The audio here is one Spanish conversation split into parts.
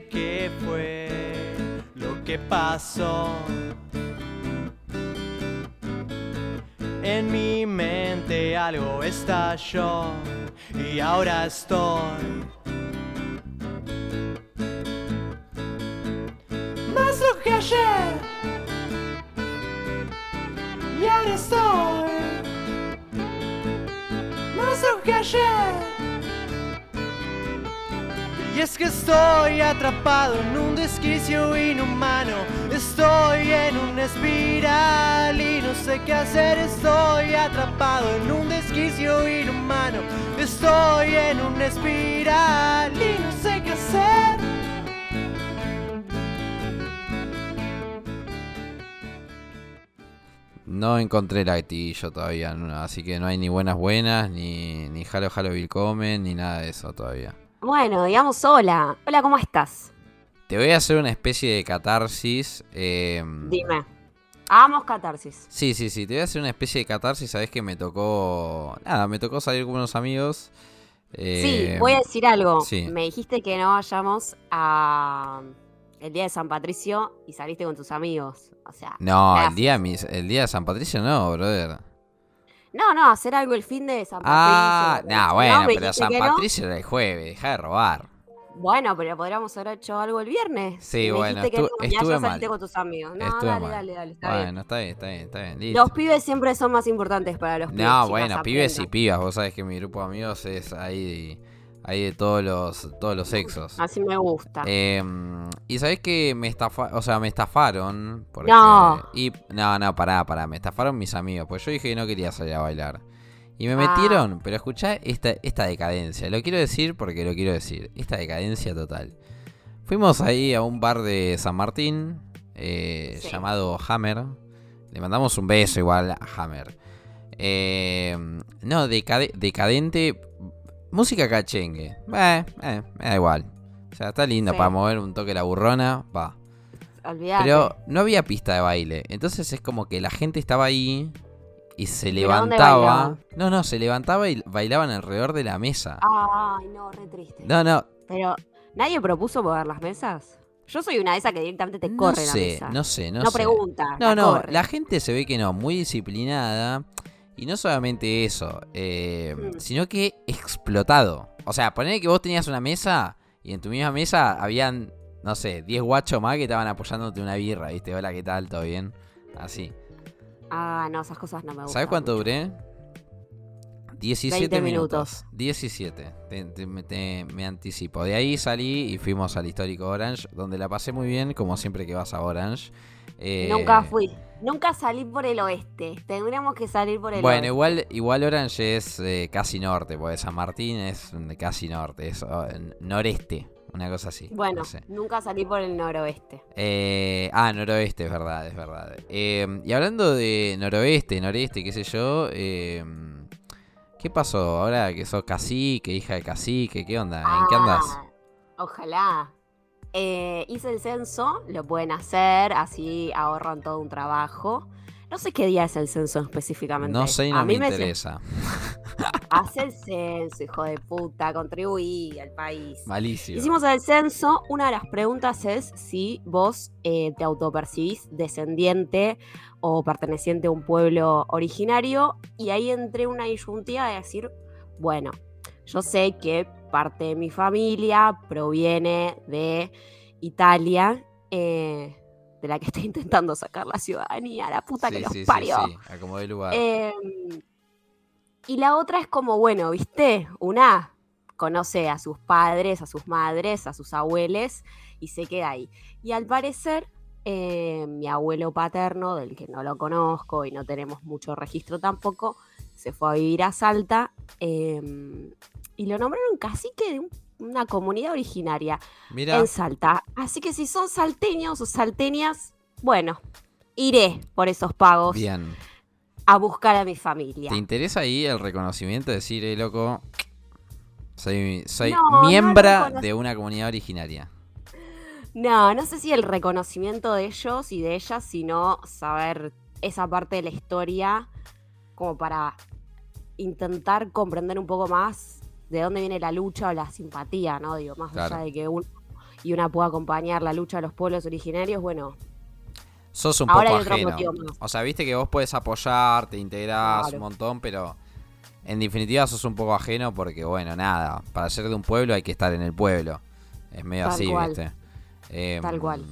qué fue lo que pasó. En mi mente algo estalló y ahora estoy más lo que ayer. Y ahora estoy más lo que ayer. Y es que estoy atrapado en un desquicio inhumano. Estoy en una espiral y no sé qué hacer. Estoy atrapado en un desquicio inhumano. Estoy en una espiral y no sé qué hacer. No encontré el gatillo todavía, así que no hay ni buenas buenas, ni, ni Halo Halo ni nada de eso todavía. Bueno, digamos hola. Hola, ¿cómo estás? Te voy a hacer una especie de catarsis. eh, Dime. Hagamos catarsis. Sí, sí, sí, te voy a hacer una especie de catarsis, sabes que me tocó... Nada, me tocó salir con unos amigos. eh, sí, voy a decir algo. sí. Me dijiste que no vayamos a el día de San Patricio y saliste con tus amigos. O sea, No, el día, el día de San Patricio no, brother. No, no, hacer algo el fin de San Patricio. Ah, No, no, bueno, pero San que no. Patricio era el jueves, deja de robar. Bueno, pero podríamos haber hecho algo el viernes. Sí, me bueno, dijiste que estu- no, ya, estuve ya saliste mal. con tus amigos. No, Estuve dale, mal. dale, dale, está bien. Bueno, está bien, está bien, está bien, listo. Los pibes siempre son más importantes para los pibes. No, bueno, pibes y pibas, vos sabés que mi grupo de amigos es ahí, ahí de todos los, todos los sexos. Así me gusta. Eh, y sabés que me estafaron, o sea, me estafaron. Porque, No. Y, no, no, pará, pará, me estafaron mis amigos, pues yo dije que no quería salir a bailar. Y me Ah. metieron, pero escuchá esta, esta decadencia, lo quiero decir porque lo quiero decir, esta decadencia total. Fuimos ahí a un bar de San Martín, eh, Sí. llamado Hammer. Le mandamos un beso igual a Hammer. Eh, no, decade- decadente. Música cachengue. Eh, eh, me da igual. O sea, está lindo Sí. para mover un toque la burrona. Va. Pero no había pista de baile. Entonces es como que la gente estaba ahí y se ¿Pero dónde levantaba. No, no, se levantaba y bailaban alrededor de la mesa. Ay, no, re triste. No, no, Pero, ¿nadie propuso mover las mesas? Yo soy una de esas que directamente te no corre la mesa. no sé, no, No sé. pregunta. No, la no, corre. la gente se ve que no, muy disciplinada. Y no solamente eso, eh, Mm. sino que explotado. O sea, poner que vos tenías una mesa y en tu misma mesa habían, no sé, 10 guachos más que estaban apoyándote una birra, ¿viste? Hola, ¿qué tal? ¿Todo bien? Así. Ah, no, esas cosas no me gustan. ¿Sabes cuánto mucho. duré? 17 20 minutos. minutos. 17. Te- te- me- te- me anticipo. De ahí salí y fuimos al histórico Orange, donde la pasé muy bien, como siempre que vas a Orange. Eh, Nunca fui. Nunca salí por el oeste. Tendríamos que salir por el Bueno, oeste. igual, igual Orange es eh, casi norte, porque San Martín es casi norte, es oh, noreste, una cosa así. Bueno, no sé. nunca salí por el noroeste. Eh, ah, noroeste, es verdad, es verdad. Eh, y hablando de noroeste, noreste, qué sé yo, eh, ¿qué pasó ahora que sos cacique, hija de cacique? ¿Qué onda? ¿En qué andas? Ah, Ojalá. Eh, hice el censo, lo pueden hacer, así ahorran todo un trabajo. No sé qué día es el censo específicamente. No sé y A no me mí me interesa. Hace el censo, hijo de puta, contribuí al país. Malísimo. Hicimos el censo, una de las preguntas es si vos eh, te autopercibís descendiente o perteneciente a un pueblo originario y ahí entré una disyuntiva de decir, bueno, yo sé que parte de mi familia proviene de Italia, eh, de la que estoy intentando sacar la ciudadanía, la puta que los sí, sí, parió. sí, lugar. Eh, y la otra es como, bueno, ¿viste? Una conoce a sus padres, a sus madres, a sus abuelos y se queda ahí. Y al parecer, eh, mi abuelo paterno, del que no lo conozco y no tenemos mucho registro tampoco, se fue a vivir a Salta eh, y lo nombraron cacique de un- una comunidad originaria Mira, en Salta. Así que si son salteños o salteñas, bueno, iré por esos pagos bien. a buscar a mi familia. ¿Te interesa ahí el reconocimiento de decir, eh, loco, soy, soy No, no miembra reconoc- de una comunidad originaria? No, no sé si el reconocimiento de ellos y de ellas, sino saber esa parte de la historia como para intentar comprender un poco más de dónde viene la lucha o la simpatía, ¿no? Digo, más Claro. allá de que uno y una pueda acompañar la lucha de los pueblos originarios, bueno, Sos un Ahora poco hay ajeno. más. O sea, viste que vos puedes apoyar, te integrás Claro. un montón, pero en definitiva sos un poco ajeno porque, bueno, nada, para ser de un pueblo hay que estar en el pueblo. Es medio Tal así, cual. viste. Em, Tal cual.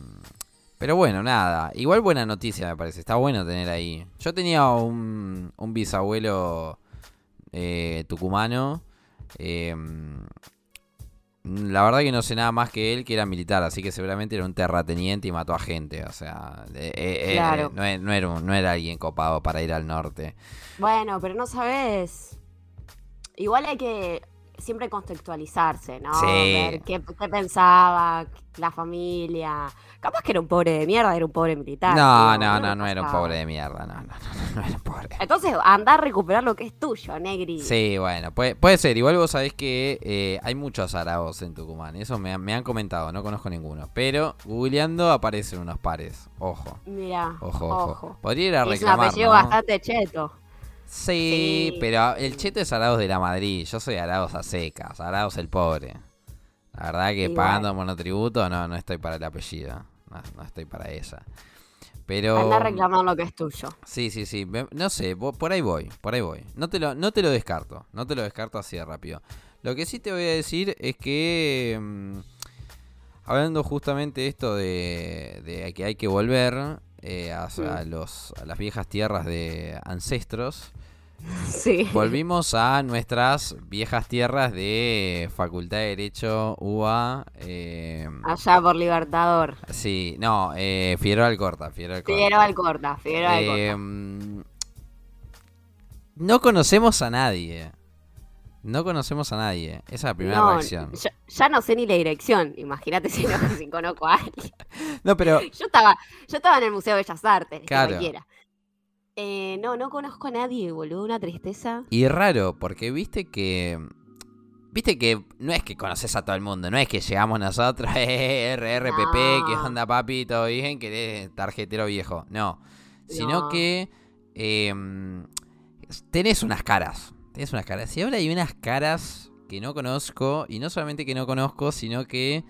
Pero bueno, nada. Igual buena noticia me parece. Está bueno tener ahí. Yo tenía un, un bisabuelo eh, tucumano. Em, la verdad que no sé nada más que él, que era militar, así que seguramente era un terrateniente y mató a gente. O sea, eh, eh, eh, Claro. no, e- no era no era alguien copado para ir al norte. Bueno, pero no sabes. Igual hay que siempre contextualizarse, ¿no? Sí. Ver qué, qué pensaba la familia. Capaz que era un pobre de mierda, era un pobre militar. No, no, uno no, no era un sabe. pobre de mierda. No, no, no, no era un pobre. Entonces, anda a recuperar lo que es tuyo, Negri. Sí, bueno, puede, puede ser. Igual vos sabés que eh, hay muchos araos en Tucumán. Eso me, han- me han comentado, no conozco ninguno. Pero googleando aparecen unos pares. Ojo, Mira, ojo, ojo. ojo. Podría ir a Es un reclamar, apellido ¿no? bastante cheto. Sí, Sí. pero el cheto es Araos de la Madrid. Yo soy Araos a secas. Araos el pobre. La verdad que Igual. pagando monotributo no, no estoy para el apellido. No, no estoy para esa. Pero. Anda a reclamar lo que es tuyo. Sí, sí, sí. No sé, por ahí voy, por ahí voy. No te lo, no te lo descarto, no te lo descarto así de rápido. Lo que sí te voy a decir es que, mm, hablando justamente esto de, de que hay que volver eh, a, Sí. a los, a las viejas tierras de ancestros, Sí. volvimos a nuestras viejas tierras de Facultad de Derecho, UBA. eh, Allá por Libertador. sí, no, eh, Figueroa Alcorta, Figueroa Alcorta. Figueroa Alcorta, Figueroa Alcorta. Eh, no conocemos a nadie. No conocemos a nadie. Esa es la primera No, reacción. Ya, ya no sé ni la dirección. Imagínate si no si conozco a alguien. No, pero Yo estaba, yo estaba en el Museo de Bellas Artes, que Claro. cualquiera. Eh, no, no conozco a nadie, boludo, una tristeza. y raro, porque viste que viste que no es que conoces a todo el mundo, no es que llegamos nosotros, eh, RRPP, ¿qué No. onda papi? ¿Todo bien? Que eres tarjetero viejo. No, sino No. que eh, tenés unas caras, tenés unas caras. Ahora hay unas caras que no conozco, y no solamente que no conozco, sino que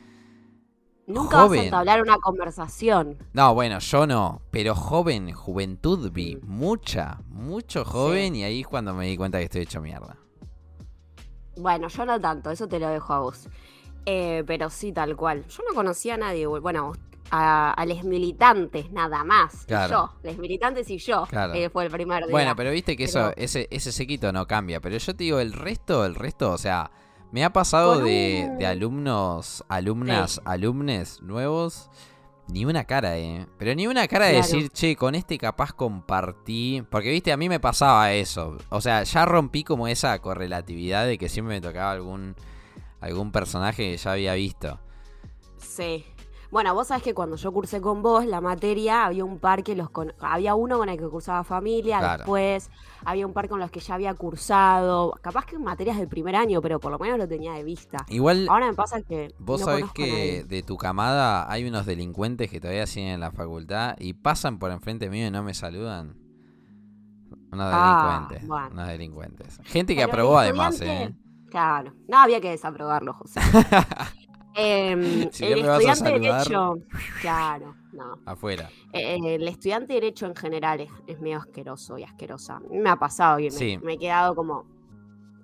Nunca Joven. vas a entablar una conversación. No, bueno, yo no, pero joven, juventud vi, mucha, mucho joven y ahí es cuando me di cuenta que estoy hecho mierda. Bueno, yo no tanto, eso te lo dejo a vos. Eh, pero sí, tal cual. Yo no conocía a nadie, bueno, a, a los militantes nada más. Claro. yo, los militantes y yo, Claro. eh, fue el primer día. Bueno, pero viste que eso, ese, ese sequito no cambia, pero yo te digo, el resto, el resto, o sea, me ha pasado de, alumnos, alumnas, Sí. alumnes nuevos, ni una cara, eh. Pero ni una cara de Claro. decir, che, con este capaz compartí. Porque, viste, a mí me pasaba eso. O sea, ya rompí como esa correlatividad de que siempre me tocaba algún, algún personaje que ya había visto. Sí. Bueno, vos sabés que cuando yo cursé con vos la materia, había un par que los con- había uno con el que cursaba familia, Claro. después había un par con los que ya había cursado, capaz que en materias del primer año, pero por lo menos lo tenía de vista. Igual, Ahora me pasa que Vos no sabés que de tu camada hay unos delincuentes que todavía siguen en la facultad y pasan por enfrente mío y no me saludan. Unos Ah, delincuentes. bueno. Unos delincuentes. Gente que Pero aprobó además, ¿eh? Claro, no había que desaprobarlo, José. Em, Si el estudiante de derecho, claro, no. Afuera. Eh, el estudiante de derecho en general es, es medio asqueroso y asquerosa. Me ha pasado y me, Sí. me he quedado como,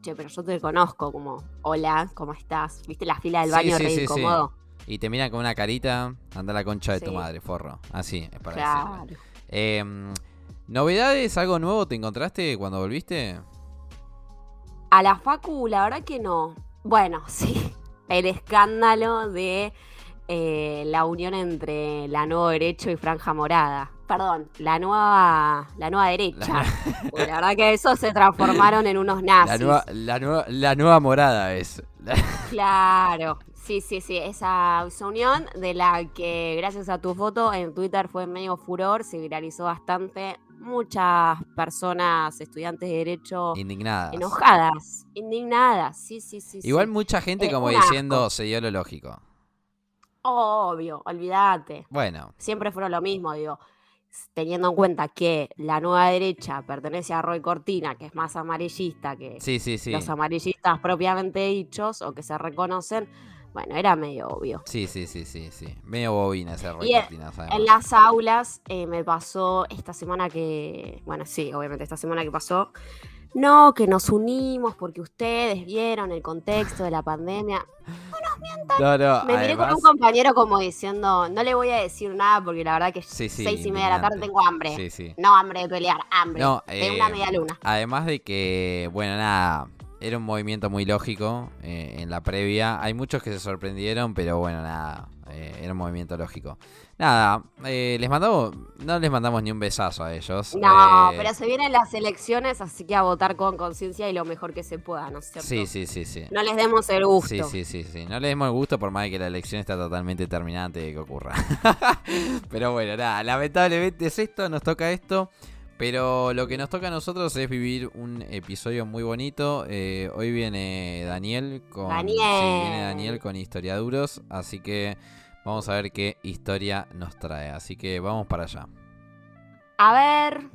che, pero yo te conozco, como, hola, ¿cómo estás? ¿Viste la fila del baño sí, re sí, incómodo? Y te miran con una carita, anda la concha de tu madre, forro. Así, es para. Claro. Em, ¿Novedades? ¿Algo nuevo te encontraste cuando volviste? A la facu, la verdad que no. Bueno, sí. El escándalo de eh, la unión entre la nueva derecho y franja morada. Perdón, la nueva, la nueva derecha. Porque la verdad que eso se transformaron en unos nazis. La nueva, la, nueva, la nueva morada es. Claro, sí, sí, sí, esa, esa unión de la que gracias a tu foto en Twitter fue medio furor, se viralizó bastante. Muchas personas, estudiantes de derecho, Indignadas. enojadas, indignadas, sí, sí, sí. sí. Igual mucha gente Eh, como diciendo asco. se dio lo lógico. Obvio, olvídate. Bueno, Siempre fueron lo mismo, digo. Teniendo en cuenta que la nueva derecha pertenece a Roy Cortina, que es más amarillista que sí, sí, sí. los amarillistas propiamente dichos o que se reconocen, Bueno, era medio obvio. Sí, sí, sí, sí, sí. Medio bobina ese Y en- las aulas eh, me pasó esta semana que, bueno, sí, obviamente esta semana que pasó, no, que nos unimos porque ustedes vieron el contexto de la pandemia. No, no, Me miré con un compañero como diciendo, no le voy a decir nada porque la verdad que Sí, sí, seis y media de la tarde tengo hambre. Sí, sí. No hambre de pelear, hambre No, de eh, una media luna. Además de que, bueno, nada, era un movimiento muy lógico eh, en la previa. Hay muchos que se sorprendieron, pero bueno, nada, eh, era un movimiento lógico. Nada, eh, les mandamos, no les mandamos ni un besazo a ellos. No, pero se vienen las elecciones, así que a votar con conciencia y lo mejor que se pueda, ¿no es cierto? Sí, sí, sí, sí. No les demos el gusto. Sí, sí, sí, sí. No le demos el gusto por más de que la elección está totalmente terminada antes de que ocurra. pero bueno, nada, lamentablemente es esto, nos toca esto. Pero lo que nos toca a nosotros es vivir un episodio muy bonito. Eh, hoy viene Daniel con. Daniel. Sí, viene Daniel con historiaduros. Así que vamos a ver qué historia nos trae. Así que vamos para allá. A ver.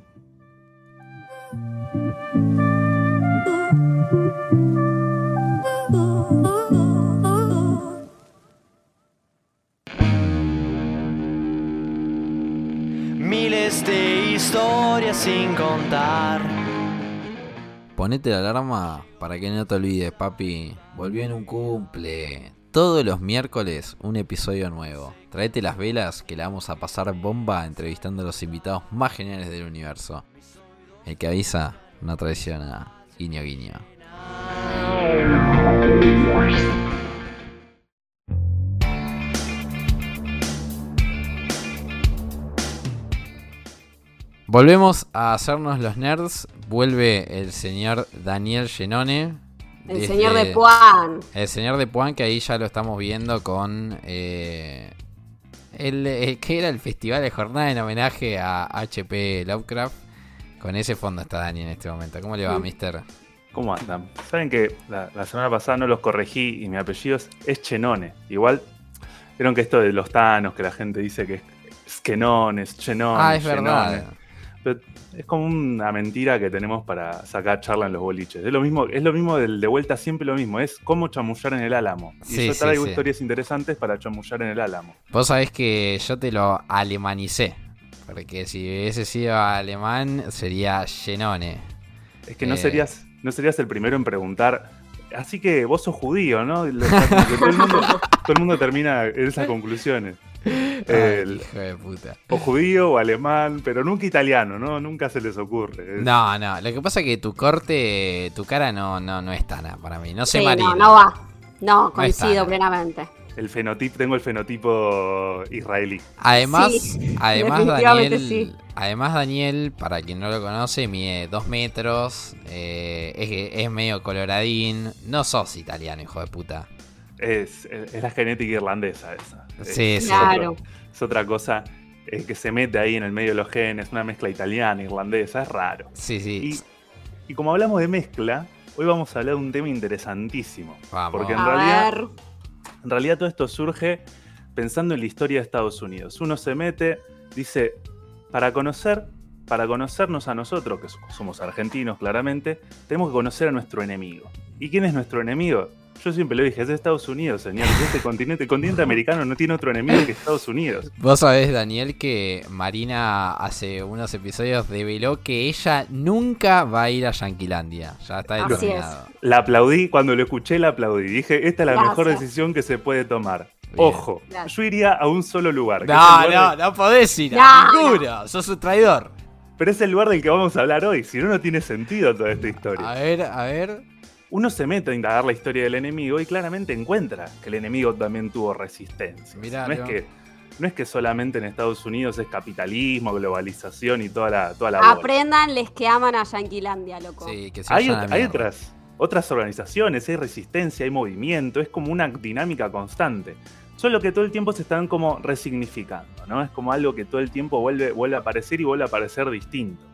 Miles de historias sin contar. Ponete la alarma para que no te olvides, papi. Volvió en un cumple. Todos los miércoles un episodio nuevo. Traete las velas que la vamos a pasar bomba entrevistando a los invitados más geniales del universo. El que avisa no traiciona. Guiño, guiño. Volvemos a hacernos los nerds. Vuelve el señor Daniel Genone. El desde- señor de Puan. El señor de Puan, que ahí ya lo estamos viendo con. eh, el, el que era el festival de jornada en homenaje a HP Lovecraft. Con ese fondo está Dani en este momento. ¿Cómo le va, Sí. mister? ¿Cómo andan? Saben que la, la semana pasada no los corregí y mi apellido es, es Chenone. Igual, vieron que esto de los tanos, que la gente dice que es Skenone, es Chenone. ah, es Chenone. verdad. Pero es como una mentira que tenemos para sacar charla en los boliches. Es lo mismo, es lo mismo del de vuelta, siempre lo mismo. Es cómo chamullar en el álamo. Y Sí, yo traigo sí. historias interesantes para chamullar en el álamo. Vos sabés que yo te lo alemanicé. Porque si hubiese sido alemán, sería Genone. Es que no Eh. serías, no serías el primero en preguntar. Así que vos sos judío, ¿no? El mundo, todo el mundo termina en esas conclusiones. Ay, hijo de puta. O judío o alemán, pero nunca italiano, ¿no? Nunca se les ocurre. Es- No, no. Lo que pasa es que tu corte, tu cara no, no, no es tana para mí. No sé, Sí, Marina. no, no va. No, coincido plenamente. El fenotipo, tengo el fenotipo israelí. Además, Sí, además Daniel, sí. además Daniel, para quien no lo conoce, mide dos metros, eh, es, es medio coloradín. No sos italiano, hijo de puta. Es, es- es la genética irlandesa esa. Es- Sí, es sí. Claro. otro- es otra cosa eh, que se mete ahí en el medio de los genes, una mezcla italiana, irlandesa, es raro. Sí, sí. Y, y como hablamos de mezcla, hoy vamos a hablar de un tema interesantísimo. Vamos. porque en A realidad- ver. En realidad todo esto surge pensando en la historia de Estados Unidos. Uno se mete, dice, para conocer, para conocernos a nosotros, que somos argentinos claramente, tenemos que conocer a nuestro enemigo. ¿Y quién es nuestro enemigo? Yo siempre lo dije, es Estados Unidos, señor. Este continente, el continente americano no tiene otro enemigo que Estados Unidos. Vos sabés, Daniel, que Marina hace unos episodios develó que ella nunca va a ir a Yanquilandia. Ya está determinado. La aplaudí, cuando lo escuché la aplaudí. Dije, esta es la mejor decisión que se puede tomar. Bien. Ojo, Gracias. yo iría a un solo lugar. No, lugar no, no podés ir No, a ninguno. Sos un traidor. Pero es el lugar del que vamos a hablar hoy, si no, no tiene sentido toda esta historia. A ver, a ver. Uno se mete a indagar la historia del enemigo y claramente encuentra que el enemigo también tuvo resistencia. Mirá, no, es que, no es que solamente en Estados Unidos es capitalismo, globalización y toda la, toda la. Aprendan les que aman a Yanquilandia, loco. Sí, que se Hay, hay otras, otras organizaciones, hay resistencia, hay movimiento, es como una dinámica constante. Solo que todo el tiempo se están como resignificando, ¿no? Es como algo que todo el tiempo vuelve, vuelve a aparecer y vuelve a aparecer distinto.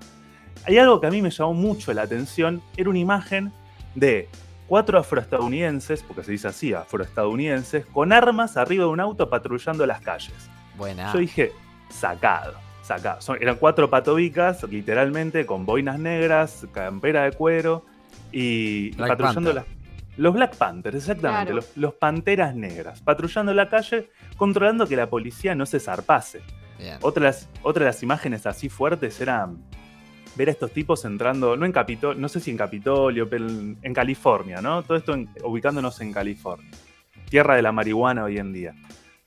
Hay algo que a mí me llamó mucho la atención, era una imagen de cuatro afroestadounidenses, porque se dice así, afroestadounidenses, con armas arriba de un auto patrullando las calles. Buena. Yo dije, sacado, sacado. Son- eran cuatro patobicas, literalmente, con boinas negras, campera de cuero y, patrullando Panther. las. Los Black Panthers, exactamente, Claro. los, los panteras negras, patrullando la calle, controlando que la policía no se zarpase. Bien. Otras, otra de las imágenes así fuertes eran ver a estos tipos entrando, no en Capitolio, no sé si en Capitolio, pero en, en California, ¿no? Todo esto en- ubicándonos en California. Tierra de la marihuana hoy en día.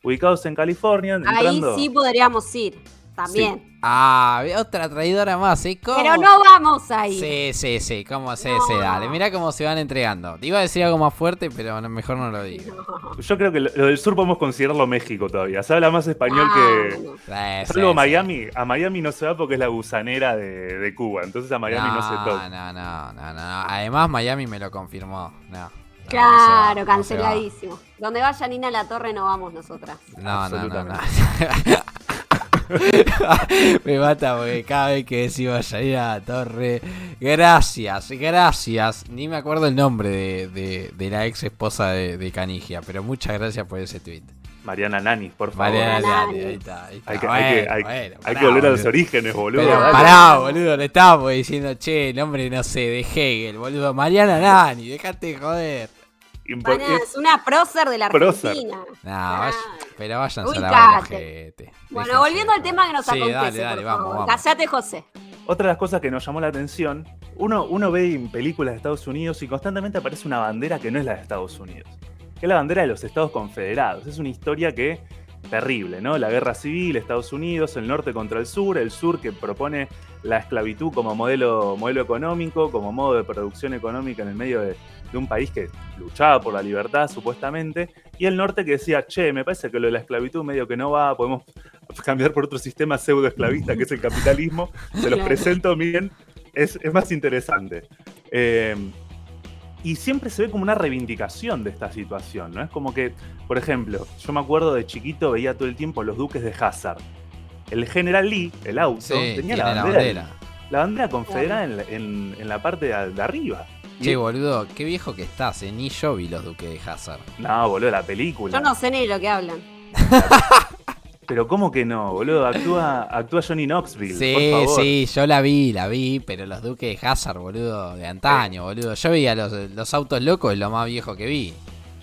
Ubicados en California, Ahí sí podríamos ir. También. Ah, otra traidora más, ¿eh? ¿Cómo? Pero no vamos ahí. Sí, sí, sí, cómo se, No. se dale. Mirá cómo se van entregando. Te iba a decir algo más fuerte, pero mejor no lo digo. Yo creo que lo, lo del sur podemos considerarlo México todavía. Se habla más español Ah, que. no. Eh, sí, Salvo sí. Miami. A Miami no se va porque es la gusanera de, de Cuba. Entonces a Miami no, se toca. No, no, no, no, no. Además, Miami me lo confirmó. No. no Claro, no va. canceladísimo. Donde vaya Nina La Torre no vamos nosotras. No, no, no, no. Me mata porque cada vez que decimos salir a la torre. Gracias, gracias. Ni me acuerdo el nombre de, de- de la ex esposa de, de Canigia, pero muchas gracias por ese tweet. Mariana Nani, por favor. Mariana Nani, ahí está, ahí está. Hay que, hay que- Bueno, hay- bueno, hay pará, que volver a los orígenes, boludo. Pero pará, boludo, le estábamos diciendo, che, el nombre no sé, de Hegel, boludo. Mariana Nani, dejate de joder. Es una prócer de la Prócer. Argentina. No, vaya- pero váyanse a la gente. Bueno, Déjense volviendo al tema que nos. Sí, acontece, dale, dale, por vamos, favor. vamos. Casate, José. Otra de las cosas que nos llamó la atención, uno, uno ve en películas de Estados Unidos y constantemente aparece una bandera que no es la de Estados Unidos, que es la bandera de los Estados Confederados. Es una historia que terrible, ¿no? La guerra civil, Estados Unidos, el norte contra el sur, el sur que propone la esclavitud como modelo, modelo económico, como modo de producción económica en el medio de, de un país que luchaba por la libertad supuestamente, y el norte que decía, che, me parece que lo de la esclavitud medio que no va, podemos cambiar por otro sistema pseudo esclavista que es el capitalismo, se los presento bien, es, es más interesante. Eh, y siempre se ve como una reivindicación de esta situación, ¿no? Es como que, por ejemplo, yo me acuerdo de chiquito, veía todo el tiempo los duques de Hazard. El General Lee, el auto, Sí, tenía la la bandera, la bandera confederada en la, en- en la parte de, de arriba. Che, boludo, qué viejo que estás, eh. Ni yo vi los duques de Hazard. no, boludo, la película. Yo no sé ni de lo que hablan. Pero ¿cómo que no, boludo? Actúa, actúa Johnny Knoxville, Sí, por favor. sí, yo la vi, la vi, pero los duques de Hazard, boludo, de antaño, boludo. Yo veía los, los autos locos, es lo más viejo que vi.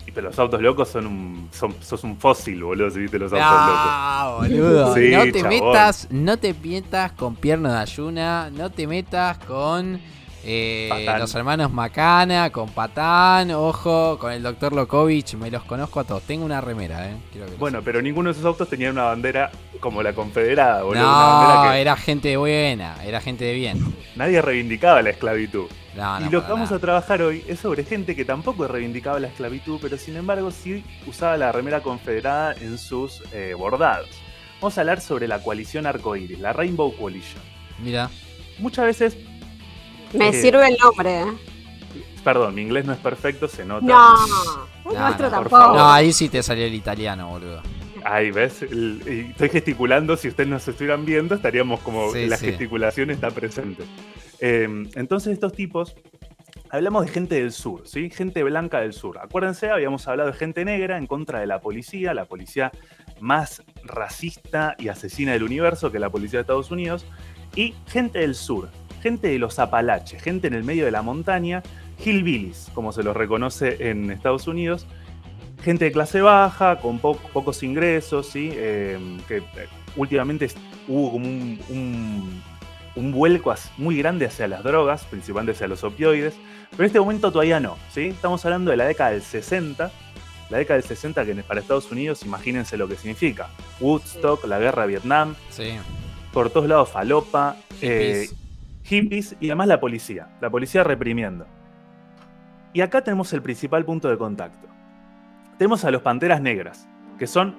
Y Pero los autos locos son un. Son, sos un fósil, boludo, si viste los autos locos. No, boludo. Sí, no te chabón. metas, no te metas con pierno de ayuna, no te metas con eh, los hermanos Macana, con Patán, ojo, con el doctor Lokovich, me los conozco a todos. Tengo una remera, eh. Que Bueno, pero ninguno de esos autos tenía una bandera como la confederada, boludo. Una No, bandera que era gente buena, era gente de bien. nadie reivindicaba la esclavitud. No, no, y lo que vamos nada. a trabajar hoy es sobre gente que tampoco reivindicaba la esclavitud, pero sin embargo sí usaba la remera confederada en sus eh, bordados. Vamos a hablar sobre la coalición arcoíris, la Rainbow Coalition. Mira, Muchas veces, Me Eh, sirve el nombre, ¿eh? perdón, mi inglés no es perfecto, se nota. No, No, nuestro no, tampoco. no, ahí sí te salió el italiano, boludo. Ahí ves, estoy gesticulando, si ustedes nos estuvieran viendo, estaríamos como Sí, la sí. gesticulación está presente. Eh, entonces estos tipos, hablamos de gente del sur, ¿sí? Gente blanca del sur. Acuérdense, habíamos hablado de gente negra en contra de la policía, la policía más racista y asesina del universo que la policía de Estados Unidos, y gente del sur, gente de los Apalaches, gente en el medio de la montaña, hillbillies, como se los reconoce en Estados Unidos, gente de clase baja, con po- pocos ingresos, ¿sí? Eh, que eh, últimamente hubo como un, un- un vuelco muy grande hacia las drogas, principalmente hacia los opioides, pero en este momento todavía no, ¿sí? Estamos hablando de la década del 60, la década del 60 que para Estados Unidos, imagínense lo que significa. Woodstock, la guerra de Vietnam, Sí. por todos lados falopa, eh, Hippies. y además la policía, la policía reprimiendo. Y acá tenemos el principal punto de contacto. Tenemos a los Panteras Negras, que son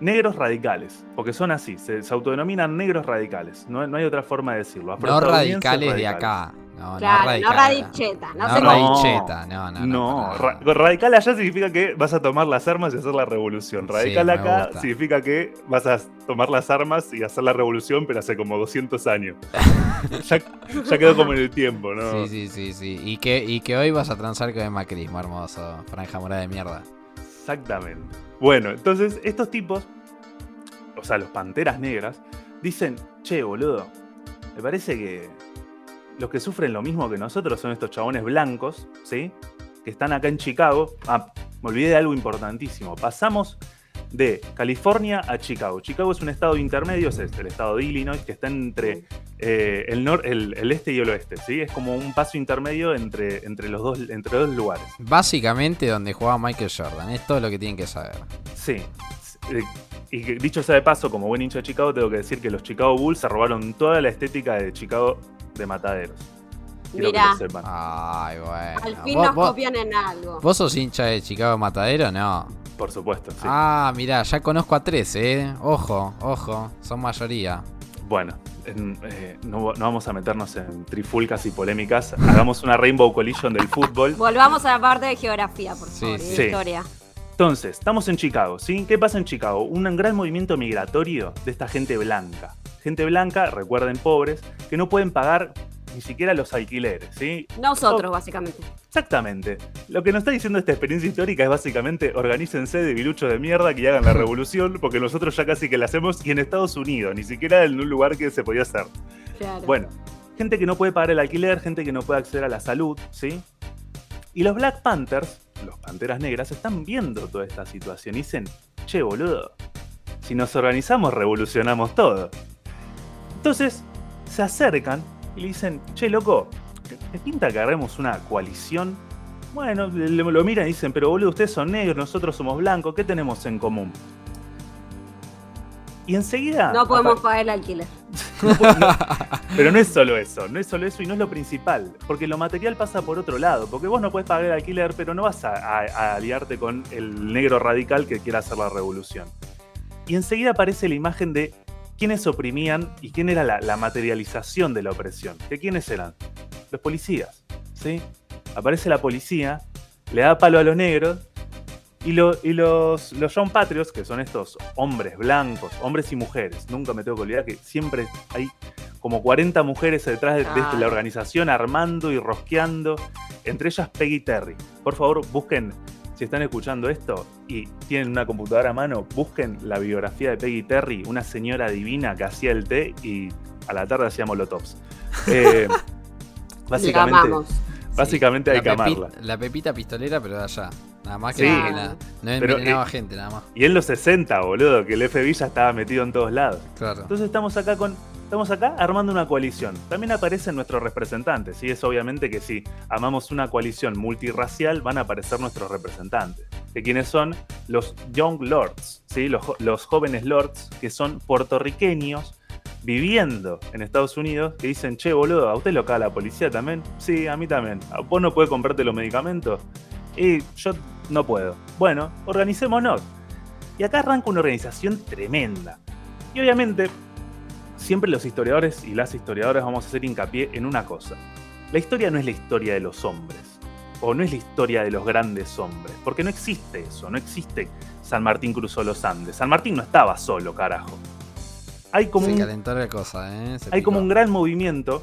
negros radicales, porque son así, se, se autodenominan negros radicales, no, no hay otra forma de decirlo. No afroestadounidenses radicales de acá. No, Claro, no radicheta, no, No radicheta, no, no. No, No, ra- radical allá significa que vas a tomar las armas y hacer la revolución. Radical acá gusta. significa que vas a tomar las armas y hacer la revolución, pero hace como 200 años. ya, ya quedó como en el tiempo, ¿no? Sí, sí, sí, sí. Y que, y que hoy vas a transar con el macrismo, hermoso. Franja morada de mierda. Exactamente. Bueno, entonces estos tipos, o sea, los panteras negras, dicen, che, boludo, me parece que los que sufren lo mismo que nosotros son estos chabones blancos, ¿sí? que están acá en Chicago. Ah, me olvidé de algo importantísimo. Pasamos de California a Chicago. Chicago es un estado intermedio, es el estado de Illinois, que está entre eh, el, nor el, el, este y el oeste. ¿sí? Es como un paso intermedio entre, entre, los dos, entre dos lugares. Básicamente donde jugaba Michael Jordan. Es todo lo que tienen que saber. Sí. Eh, y dicho sea de paso, como buen hincha de Chicago, tengo que decir que los Chicago Bulls se robaron toda la estética de Chicago de mataderos. Quiero Mira. Que lo sepan. Ay, bueno. Al fin ¿Vos, nos vos, copian en algo. ¿Vos sos hincha de Chicago Matadero? No. Por supuesto, sí. Ah, mira, ya conozco a tres, ¿eh? Ojo, ojo, son mayoría. Bueno, en, eh, no, no, vamos a meternos en trifulcas y polémicas. Hagamos una Rainbow Collision del fútbol. Volvamos a la parte de geografía, por favor, Sí, y sí. de historia. Entonces, estamos en Chicago, ¿sí? ¿Qué pasa en Chicago? Un gran movimiento migratorio de esta gente blanca. Gente blanca, recuerden, pobres, que no pueden pagar ni siquiera los alquileres, ¿sí? Nosotros, básicamente. Exactamente. Lo que nos está diciendo esta experiencia histórica es básicamente organícense de bilucho de mierda que hagan la revolución, porque nosotros ya casi que la hacemos y en Estados Unidos, ni siquiera en un lugar que se podía hacer. Claro. Bueno, gente que no puede pagar el alquiler, gente que no puede acceder a la salud, ¿sí? Y los Black Panthers, los Panteras Negras, están viendo toda esta situación y dicen, che, boludo, si nos organizamos revolucionamos todo. Entonces, se acercan y le dicen, che, loco, ¿te pinta que hagamos una coalición? Bueno, lo miran y dicen, pero boludo, ustedes son negros, nosotros somos blancos, ¿qué tenemos en común? Y enseguida... No podemos pagar el alquiler. pero no es solo eso, no es solo eso y no es lo principal, porque lo material pasa por otro lado, porque vos no puedes pagar el alquiler, pero no vas a, a- a aliarte con el negro radical que quiera hacer la revolución. Y enseguida aparece la imagen de quiénes oprimían y quién era la, la materialización de la opresión. ¿Que quiénes eran? Los policías, ¿sí? Aparece la policía, le da palo a los negros y, lo- y los, los John Patriots, que son estos hombres blancos, hombres y mujeres, nunca me tengo que olvidar que siempre hay como 40 mujeres detrás de, de Ah. la organización armando y rosqueando, entre ellas Peggy Terry. Por favor, busquen, si están escuchando esto y tienen una computadora a mano, busquen la biografía de Peggy Terry, una señora divina que hacía el té y a la tarde hacía molotovs. Eh, La básicamente, amamos. básicamente hay la que pepi- amarla. La pepita pistolera, pero de allá. Nada más que Sí. no, envenenaba eh, gente, nada más. Y en los 60, boludo, que el FBI ya estaba metido en todos lados. Claro. Entonces estamos acá con. Estamos acá armando una coalición. También aparecen nuestros representantes. Y es obviamente que si amamos una coalición multirracial, van a aparecer nuestros representantes. Que quienes son los Young Lords, ¿sí? los, los jóvenes lords que son puertorriqueños viviendo en Estados Unidos que dicen, che, boludo, ¿a usted lo caga la policía también? Sí, a mí también. ¿A ¿Vos no puedes comprarte los medicamentos? Y yo no puedo. Bueno, organicémonos. Y acá arranca una organización tremenda. Y obviamente, siempre los historiadores y las historiadoras vamos a hacer hincapié en una cosa. La historia no es la historia de los hombres, o no es la historia de los grandes hombres, porque no existe eso, no existe San Martín cruzó los Andes. San Martín no estaba solo, carajo. Hay como, Se un, la cosa, ¿eh? Se hay como un gran movimiento,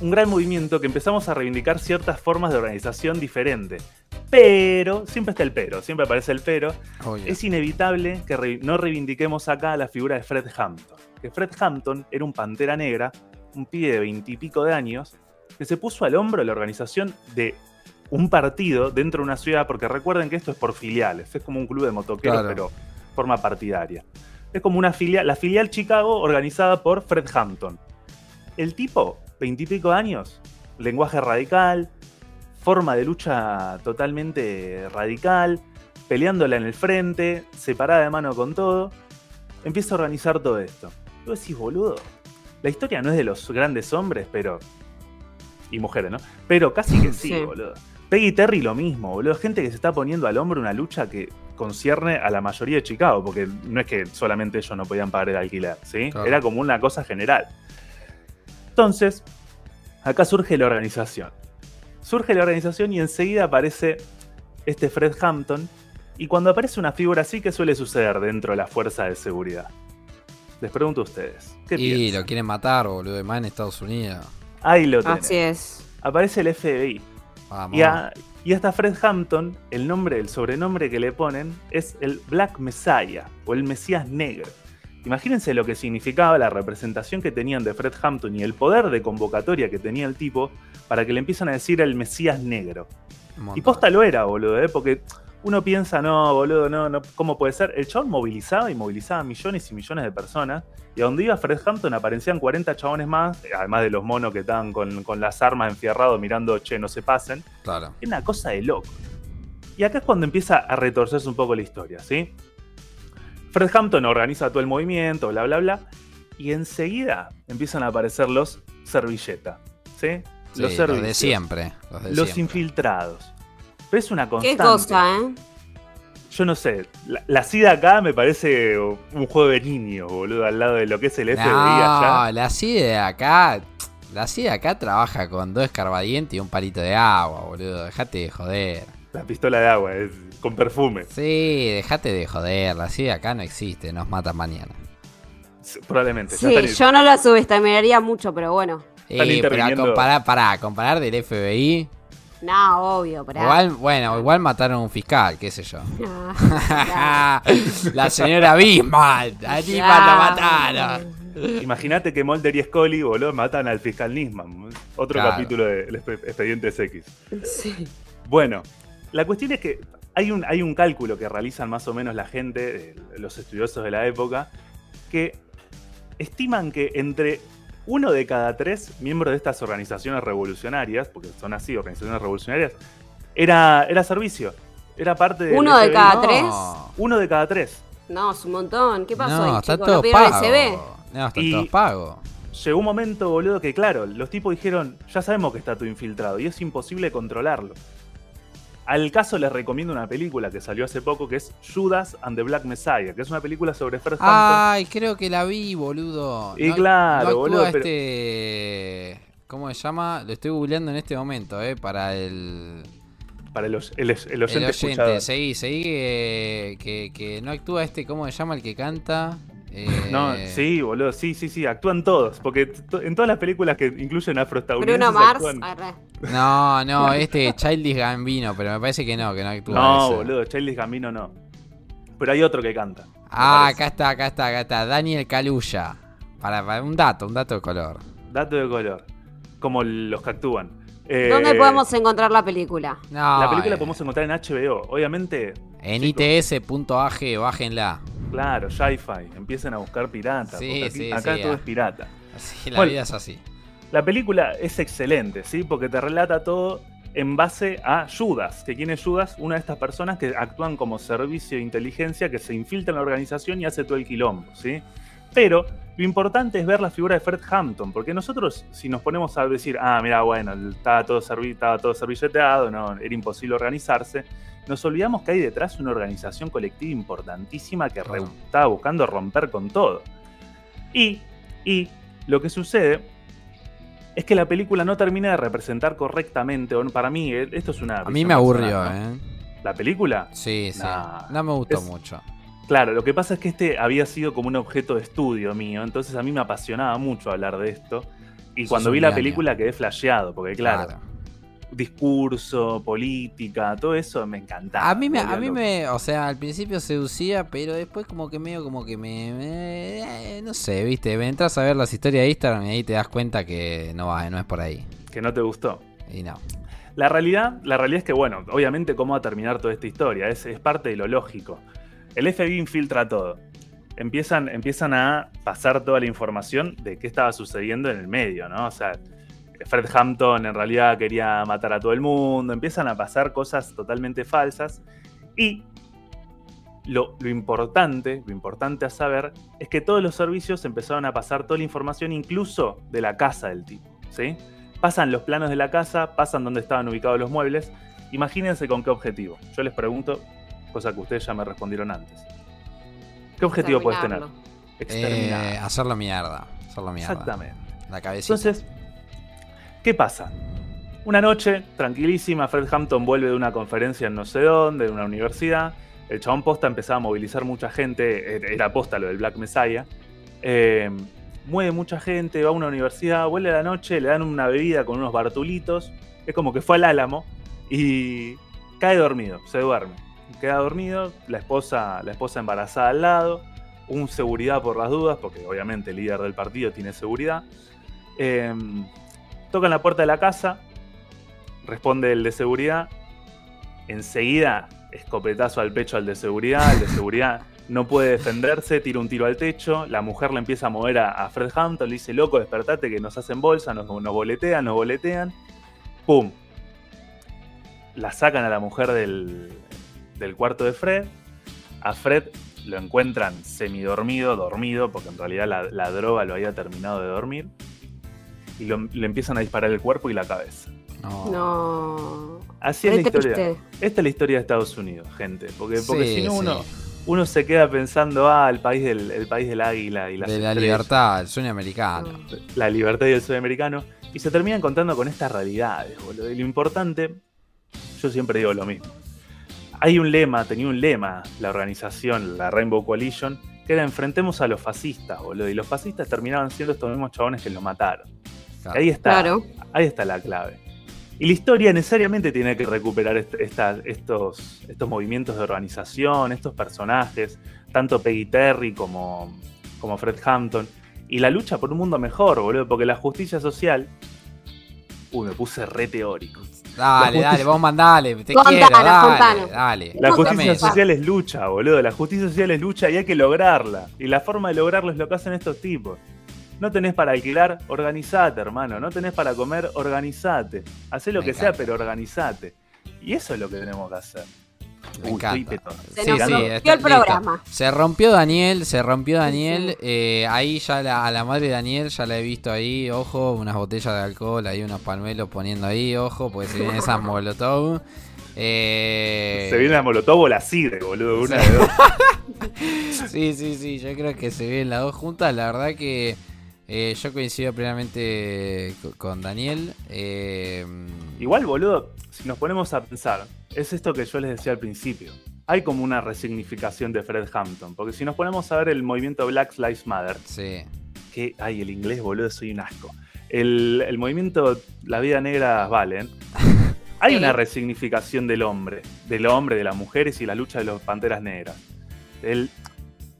un gran movimiento que empezamos a reivindicar ciertas formas de organización diferentes. Pero, siempre está el pero, siempre aparece el pero, Obvio. es inevitable que re- no reivindiquemos acá la figura de Fred Hampton. Que Fred Hampton era un pantera negra, un pibe de veintipico de años, que se puso al hombro la organización de un partido dentro de una ciudad, porque recuerden que esto es por filiales, es como un club de motoqueros, Claro. pero forma partidaria. Es como una filial, la filial Chicago organizada por Fred Hampton. El tipo, veintipico años, lenguaje radical, forma de lucha totalmente radical, peleándola en el frente, separada de mano con todo, empieza a organizar todo esto. Vos decís, boludo, la historia no es de los grandes hombres, pero... Y mujeres, ¿no? Pero casi que sí, Sí. boludo. Peggy Terry lo mismo, boludo. Gente que se está poniendo al hombro una lucha que concierne a la mayoría de Chicago, porque no es que solamente ellos no podían pagar el alquiler, ¿sí? Claro. Era como una cosa general. Entonces, acá surge la organización. Surge la organización y enseguida aparece este Fred Hampton. Y cuando aparece una figura así, ¿qué suele suceder dentro de la fuerza de seguridad? Les pregunto a ustedes. ¿Qué Y piensan? lo quieren matar, boludo, más en Estados Unidos. Ahí lo tenés. Así es. Aparece el FBI. Vamos. Y a, y hasta Fred Hampton, el nombre, el sobrenombre que le ponen es el Black Messiah o el Mesías Negro. Imagínense lo que significaba la representación que tenían de Fred Hampton y el poder de convocatoria que tenía el tipo para que le empiezan a decir el Mesías Negro. Y posta lo era, boludo, ¿eh? porque uno piensa, no, boludo, no, no, ¿cómo puede ser? El chabón movilizaba y movilizaba millones y millones de personas. Y a donde iba Fred Hampton aparecían 40 chabones más, además de los monos que estaban con, con las armas enfierrados mirando, che, no se pasen. Claro. Es una cosa de loco. Y acá es cuando empieza a retorcerse un poco la historia, ¿sí? Fred Hampton organiza todo el movimiento, bla, bla, bla. Y enseguida empiezan a aparecer los servilleta, ¿sí? Sí, los los servicios. de siempre. Los, de Los siempre. infiltrados. Pero es una Qué constante. cosa, ¿eh? Yo no sé. La, la SIDA acá me parece un juego de niños, boludo, al lado de lo que es el FBI No, allá. la de acá. La de acá trabaja con dos escarbadientes y un palito de agua, boludo. Dejate de joder. La pistola de agua, es con perfume. Sí, dejate de joder. La CIE de acá no existe, nos matan mañana. S- Probablemente. Sí, están- yo no la subestimaría mucho, pero bueno. Eh, pero comparar, pará, comparar del FBI. No, obvio, pero. Igual, bueno, igual mataron a un fiscal, qué sé yo. La señora Bismarck. A Bismarck la mataron. Imagínate que Mulder y Scully, boludo, matan al fiscal Nisman. Otro Claro. capítulo del expediente X. Sí. Bueno, la cuestión es que hay un, hay un cálculo que realizan más o menos la gente, los estudiosos de la época, que estiman que entre uno de cada tres miembros de estas organizaciones revolucionarias, porque son así, organizaciones revolucionarias, era, era servicio. Era parte de. ¿Uno de cada tres? Uno de cada tres. No, es un montón. ¿Qué pasó No, ahí, está todo ¿No pago. No, está Y- todo pago. Llegó un momento, boludo, que claro, los tipos dijeron, ya sabemos que está todo infiltrado y es imposible controlarlo. Al caso les recomiendo una película que salió hace poco que es Judas and the Black Messiah, que es una película sobre Hampton. Ay, creo que la vi, boludo. Y claro, no actúa boludo, pero- este... ¿Cómo se llama? Lo estoy googleando en este momento, eh, para el... Para el, el- el El oyente, oyente, escuchador. seguí, seguí que, que, que no actúa este, ¿cómo se llama el que canta? Eh, No, sí, boludo, sí, sí, sí, actúan todos. Porque en todas las películas que incluyen afroestadounidenses Bruno Mars. actúan-. No, no, este Childish Gambino, pero me parece que no, que no actúa. No, ese. boludo, Childish Gambino no. Pero hay otro que canta. Ah, acá está, acá está, acá está. Daniel Caluya. Para, para un dato, un dato de color. Dato de color. Como los que actúan. Eh, ¿Dónde podemos encontrar la película? No, La película eh, la podemos encontrar en HBO. Obviamente, En its.ag, bájenla. Claro, Sci-Fi. Empiecen a buscar piratas. Sí, porque aquí- sí, acá sí, todo ah. es pirata. La Bueno. vida es así. La película es excelente, ¿sí? Porque te relata todo en base a Judas. Que quién es Judas? Una de estas personas que actúan como servicio de inteligencia que se infiltra en la organización y hace todo el quilombo, ¿sí? Pero lo importante es ver la figura de Fred Hampton, porque nosotros, si nos ponemos a decir, ah, mira, bueno, estaba todo, servi- estaba todo servilleteado, no, era imposible organizarse, nos olvidamos que hay detrás una organización colectiva importantísima que Claro. estaba buscando romper con todo. Y, y lo que sucede es que la película no termina de representar correctamente, o para mí, eh, esto es una... A mí me aburrió. ¿eh? ¿La película? Sí, sí. Nah, no me gustó es- mucho. Claro, lo que pasa es que este había sido como un objeto de estudio mío, entonces a mí me apasionaba mucho hablar de esto. Y cuando vi la película quedé flasheado, porque claro, discurso, política, todo eso me encantaba. A mí me, a mí me, o sea, al principio seducía, pero después como que medio como que me, me- eh, no sé, viste, me entras a ver las historias de Instagram y ahí te das cuenta que no va, no es por ahí. Que no te gustó. Y no. La realidad, la realidad es que, bueno, obviamente cómo va a terminar toda esta historia, es, es parte de lo lógico. El FBI infiltra todo. Empiezan, empiezan a pasar toda la información de qué estaba sucediendo en el medio, ¿no? O sea, Fred Hampton en realidad quería matar a todo el mundo, empiezan a pasar cosas totalmente falsas y lo, lo importante, lo importante a saber es que todos los servicios empezaron a pasar toda la información incluso de la casa del tipo, ¿sí? Pasan los planos de la casa, pasan donde estaban ubicados los muebles. Imagínense con qué objetivo. Yo les pregunto, cosa que ustedes ya me respondieron antes. ¿Qué objetivo puedes tener? Exterminar. Eh, hacerlo mierda. Hacerlo mierda. Exactamente. La cabecita. Entonces, ¿qué pasa? Una noche, tranquilísima, Fred Hampton vuelve de una conferencia en no sé dónde, de una universidad. El chabón posta empezaba a movilizar mucha gente, eh, era posta lo del Black Messiah. Eh, mueve mucha gente, va a una universidad, vuelve a la noche, le dan una bebida con unos bartulitos. Es como que fue al álamo y cae dormido, se duerme. Queda dormido, la esposa, la esposa embarazada al lado, un seguridad por las dudas, porque obviamente el líder del partido tiene seguridad. Eh, tocan la puerta de la casa, responde el de seguridad, enseguida escopetazo al pecho al de seguridad, el de seguridad no puede defenderse, tira un tiro al techo, la mujer le empieza a mover a, Fred Hampton, le dice, loco, despertate que nos hacen bolsa, nos boletean, nos boletean, ¡pum! La sacan a la mujer del, del cuarto de Fred, a Fred lo encuentran semidormido, dormido, porque en realidad la, droga lo había terminado de dormir, y le empiezan a disparar el cuerpo y la cabeza. No. Así es la historia. Esta es la historia de Estados Unidos, gente. Porque, porque si no uno, uno se queda pensando, ah, el país del, el país del águila y De la libertad, el sueño americano. La libertad y el sueño americano. Y se termina encontrando con estas realidades, boludo. Y lo importante, yo siempre digo lo mismo. Hay un lema, tenía un lema la organización, la Rainbow Coalition, que era enfrentemos a los fascistas, boludo. Y los fascistas terminaban siendo estos mismos chabones que lo mataron. Ahí está. Ahí está la clave. Y la historia necesariamente tiene que recuperar estos, estos movimientos de organización, estos personajes, tanto Peggy Terry como, como Fred Hampton. Y la lucha por un mundo mejor, boludo, porque la justicia social. Uy, me puse re teórico. Dale, dale, vos mandale, te quiero, dale, dale. La justicia social es lucha, boludo. La justicia social es lucha y hay que lograrla. Y la forma de lograrlo es lo que hacen estos tipos. No tenés para alquilar, organizate, hermano. No tenés para comer, organizate. Hacé lo que sea, pero organizate. Y eso es lo que tenemos que hacer. Me encanta. Se sí, rompió el programa. Se rompió Daniel, se rompió Daniel. Eh, ahí ya a la madre de Daniel ya la he visto ahí, ojo, unas botellas de alcohol, ahí unos palmelos poniendo ahí, ojo, porque se vienen esas molotov. Eh... Se viene la molotov o la sidre, boludo, una de dos. sí, sí, sí, yo creo que se vienen las dos juntas. La verdad que eh, yo coincido plenamente con Daniel. Eh, Igual, boludo, si nos ponemos a pensar, es esto que yo les decía al principio. Hay como una resignificación de Fred Hampton. Porque si nos ponemos a ver el movimiento Black Lives Matter. Sí. Que, ay, el inglés, boludo, soy un asco. El, movimiento La vida negra valen. Hay una resignificación del hombre, del hombre, de las mujeres y la lucha de los panteras negras. El,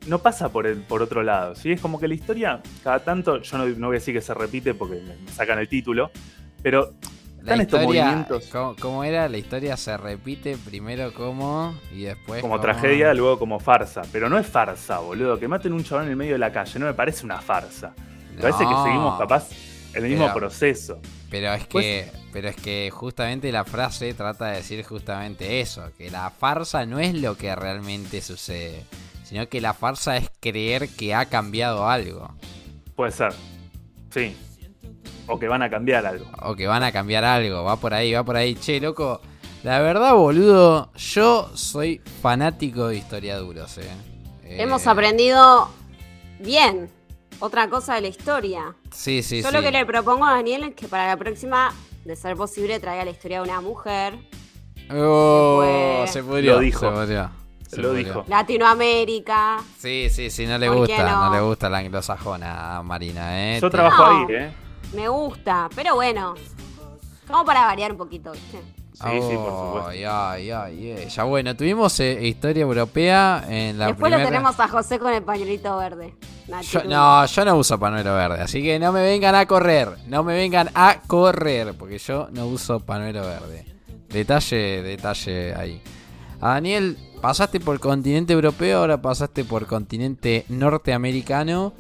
no pasa por, el, por otro lado. ¿sí? Es como que la historia, cada tanto, yo no, voy a decir que se repite porque me sacan el título, pero están estos movimientos. ¿cómo, era? La historia se repite primero como y después. Como, tragedia, luego como farsa. Pero no es farsa, boludo. Que maten un chabón en el medio de la calle no me parece una farsa. Me parece que seguimos capaz en el mismo proceso. Pero es que. Pero es que justamente la frase trata de decir justamente eso, que la farsa no es lo que realmente sucede sino que la farsa es creer que ha cambiado algo. Puede ser, sí. O que van a cambiar algo. O que van a cambiar algo, va por ahí, va por ahí. Che, loco, la verdad, boludo, yo soy fanático de historiaduros, eh. eh Hemos aprendido bien otra cosa de la historia. Sí, sí, Yo lo que le propongo a Daniel es que para la próxima, de ser posible, traiga la historia de una mujer. Oh, se podría. Lo dijo. Se lo dijo. Latinoamérica. Sí, sí, sí, no le gusta, no? le gusta la anglosajona Marina, ¿eh? Yo trabajo ahí, ¿eh? Me gusta, pero bueno. Como para variar un poquito, ¿viste? Sí, sí, por supuesto. Ya, ya, ya. bueno, tuvimos eh, historia europea en la Después lo tenemos a José con el pañuelito verde. no, yo no uso pañuelo verde, así que no me vengan a correr. No me vengan a correr, porque yo no uso pañuelo verde. Detalle, detalle ahí. A Daniel pasaste por el continente europeo, ahora pasaste por el continente norteamericano.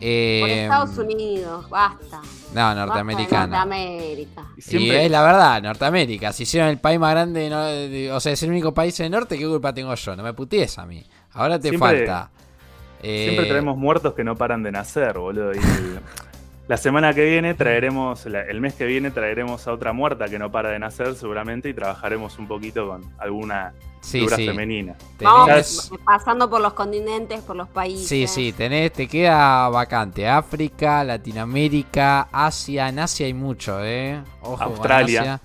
Eh, por Estados Unidos, basta. No, norteamericano. Norteamérica. Y, es la verdad, Norteamérica. Si hicieron el país más grande, o sea, es el único país del norte, ¿qué culpa tengo yo? No me putees a mí. Ahora te falta. Siempre eh, tenemos muertos que no paran de nacer, boludo. Y la semana que viene traeremos, el mes que viene traeremos a otra muerta que no para de nacer seguramente y trabajaremos un poquito con alguna figura femenina. Vamos pasando por los continentes, por los países. Sí, sí, tenés, te queda vacante. África, Latinoamérica, Asia. En Asia hay mucho, ¿eh? Ojo Australia.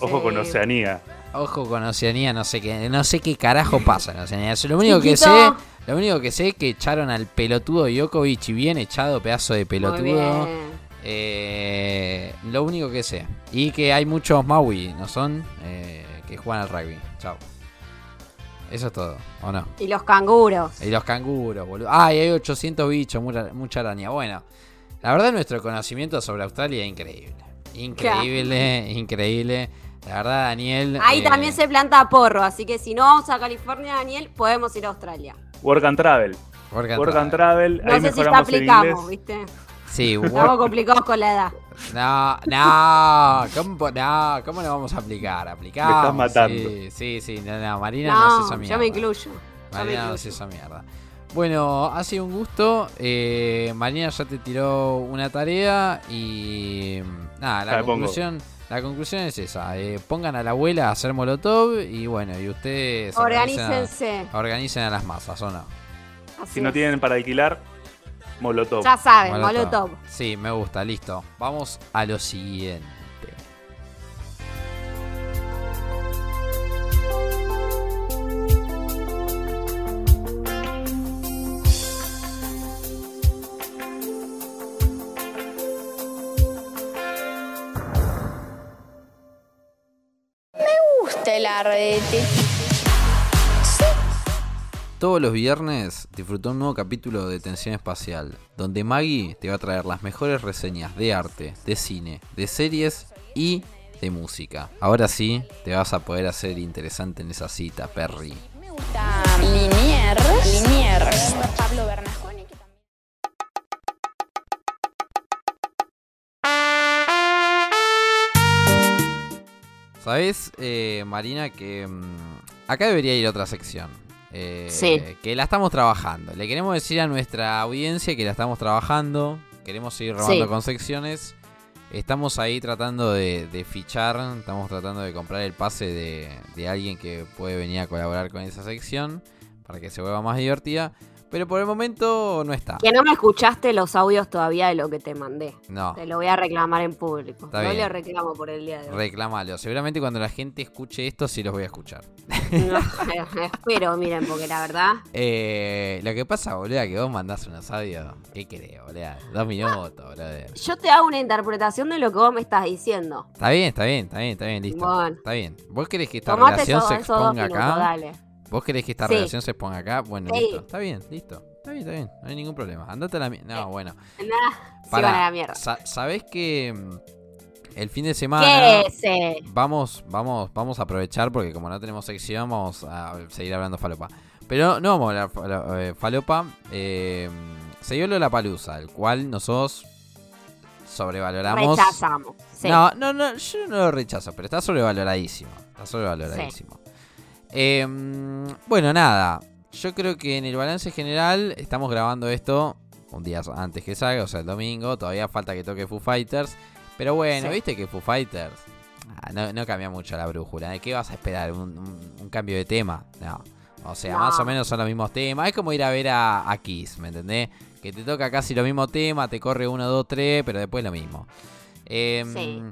Ojo con Oceanía. Ojo con Oceanía, no sé qué, no sé qué carajo pasa en Oceanía. Lo único que sé lo único que sé es que echaron al pelotudo Djokovic y bien echado, pedazo de pelotudo. Eh, lo único que sé. Y que hay muchos Maui, ¿no son? Eh, que juegan al rugby. Chao. Eso es todo, ¿o no? Y los canguros. Y los canguros, boludo. Ah, y hay 800 bichos, mucha, araña. Bueno, la verdad nuestro conocimiento sobre Australia es increíble. Increíble, increíble. La verdad, Daniel. Ahí eh, también se planta porro, así que si no vamos a California, Daniel, podemos ir a Australia. Work and travel. work and Work and travel. travel. No ahí sé si el aplicamos. ¿viste? Sí, Estamos work- complicados con la edad. No, no, ¿cómo, no, ¿cómo lo vamos a aplicar? Aplicamos. Me estás matando. Sí, sí, sí, no, no, Marina no, se No, mierda. yo me incluyo. Marina no se hizo mierda. Bueno, ha sido un gusto. Eh, Marina ya te tiró una tarea y nada, la Ya pongo. La conclusión es esa. eh, pongan a la abuela a hacer molotov y bueno, y ustedes organicen Organícense. a, organicen a las masas, ¿o no? Así Si no es. tienen para alquilar, Molotov. Ya saben, Molotov. molotov. Sí, me gusta, listo. Vamos a lo siguiente. Todos los viernes disfrutó un nuevo capítulo de Tensión Espacial, donde Maggie te va a traer las mejores reseñas de arte, de cine, de series y de música. Ahora sí, te vas a poder hacer interesante en esa cita, Perry. Me gusta Liniers. Liniers. Pablo Bernasconi. ¿Sabes, eh, Marina, que mm, acá debería ir otra sección? Eh, Sí. Que la estamos trabajando. Le queremos decir a nuestra audiencia que la estamos trabajando. Queremos seguir robando Sí. con secciones. Estamos ahí tratando de, de fichar, estamos tratando de comprar el pase de, de alguien que puede venir a colaborar con esa sección para que se vuelva más divertida. Pero por el momento no está. Que no me escuchaste los audios todavía de lo que te mandé. No, Te lo voy a reclamar en público. Está no bien. le reclamo por el día de hoy. reclamalo. Seguramente cuando la gente escuche esto sí los voy a escuchar. No, espero, miren, porque la verdad. Eh, lo que pasa, boludo, que vos mandás unos audios. ¿Qué querés, boludo? Dos minutos, boludo. Yo te hago una interpretación de lo que vos me estás diciendo. Está bien, está bien, está bien, está bien, listo. Bueno. Está bien. ¿Vos querés que esta Tomate relación se exponga minutos, acá? dale. ¿Vos querés que esta Sí. relación se exponga acá? Bueno, Sí. listo. Está bien, listo. Está bien, está bien. No hay ningún problema. Andate a la mierda. No, bueno. Nah, se Pará. van a la mierda. Sa- ¿Sabés que mm, el fin de semana vamos, vamos, vamos a aprovechar porque como no tenemos sección, vamos a seguir hablando falopa. Pero no vamos a hablar falo- eh, falopa. Eh, se dio la palusa, el cual nosotros sobrevaloramos. Rechazamos. Sí. No, no, no, yo no lo rechazo, pero está sobrevaloradísimo. Está sobrevaloradísimo. Eh, bueno, nada. Yo creo que en el balance general estamos grabando esto un día antes que salga, o sea, el domingo. Todavía falta que toque Foo Fighters. Pero bueno, Sí. viste que Foo Fighters ah, no, no cambia mucho la brújula. ¿De qué vas a esperar? ¿Un, un- un cambio de tema? No. O sea, No. más o menos son los mismos temas. Es como ir a ver a, a Kiss, ¿me entendés? Que te toca casi lo mismo tema, te corre uno, dos, tres, pero después lo mismo. Em, Sí.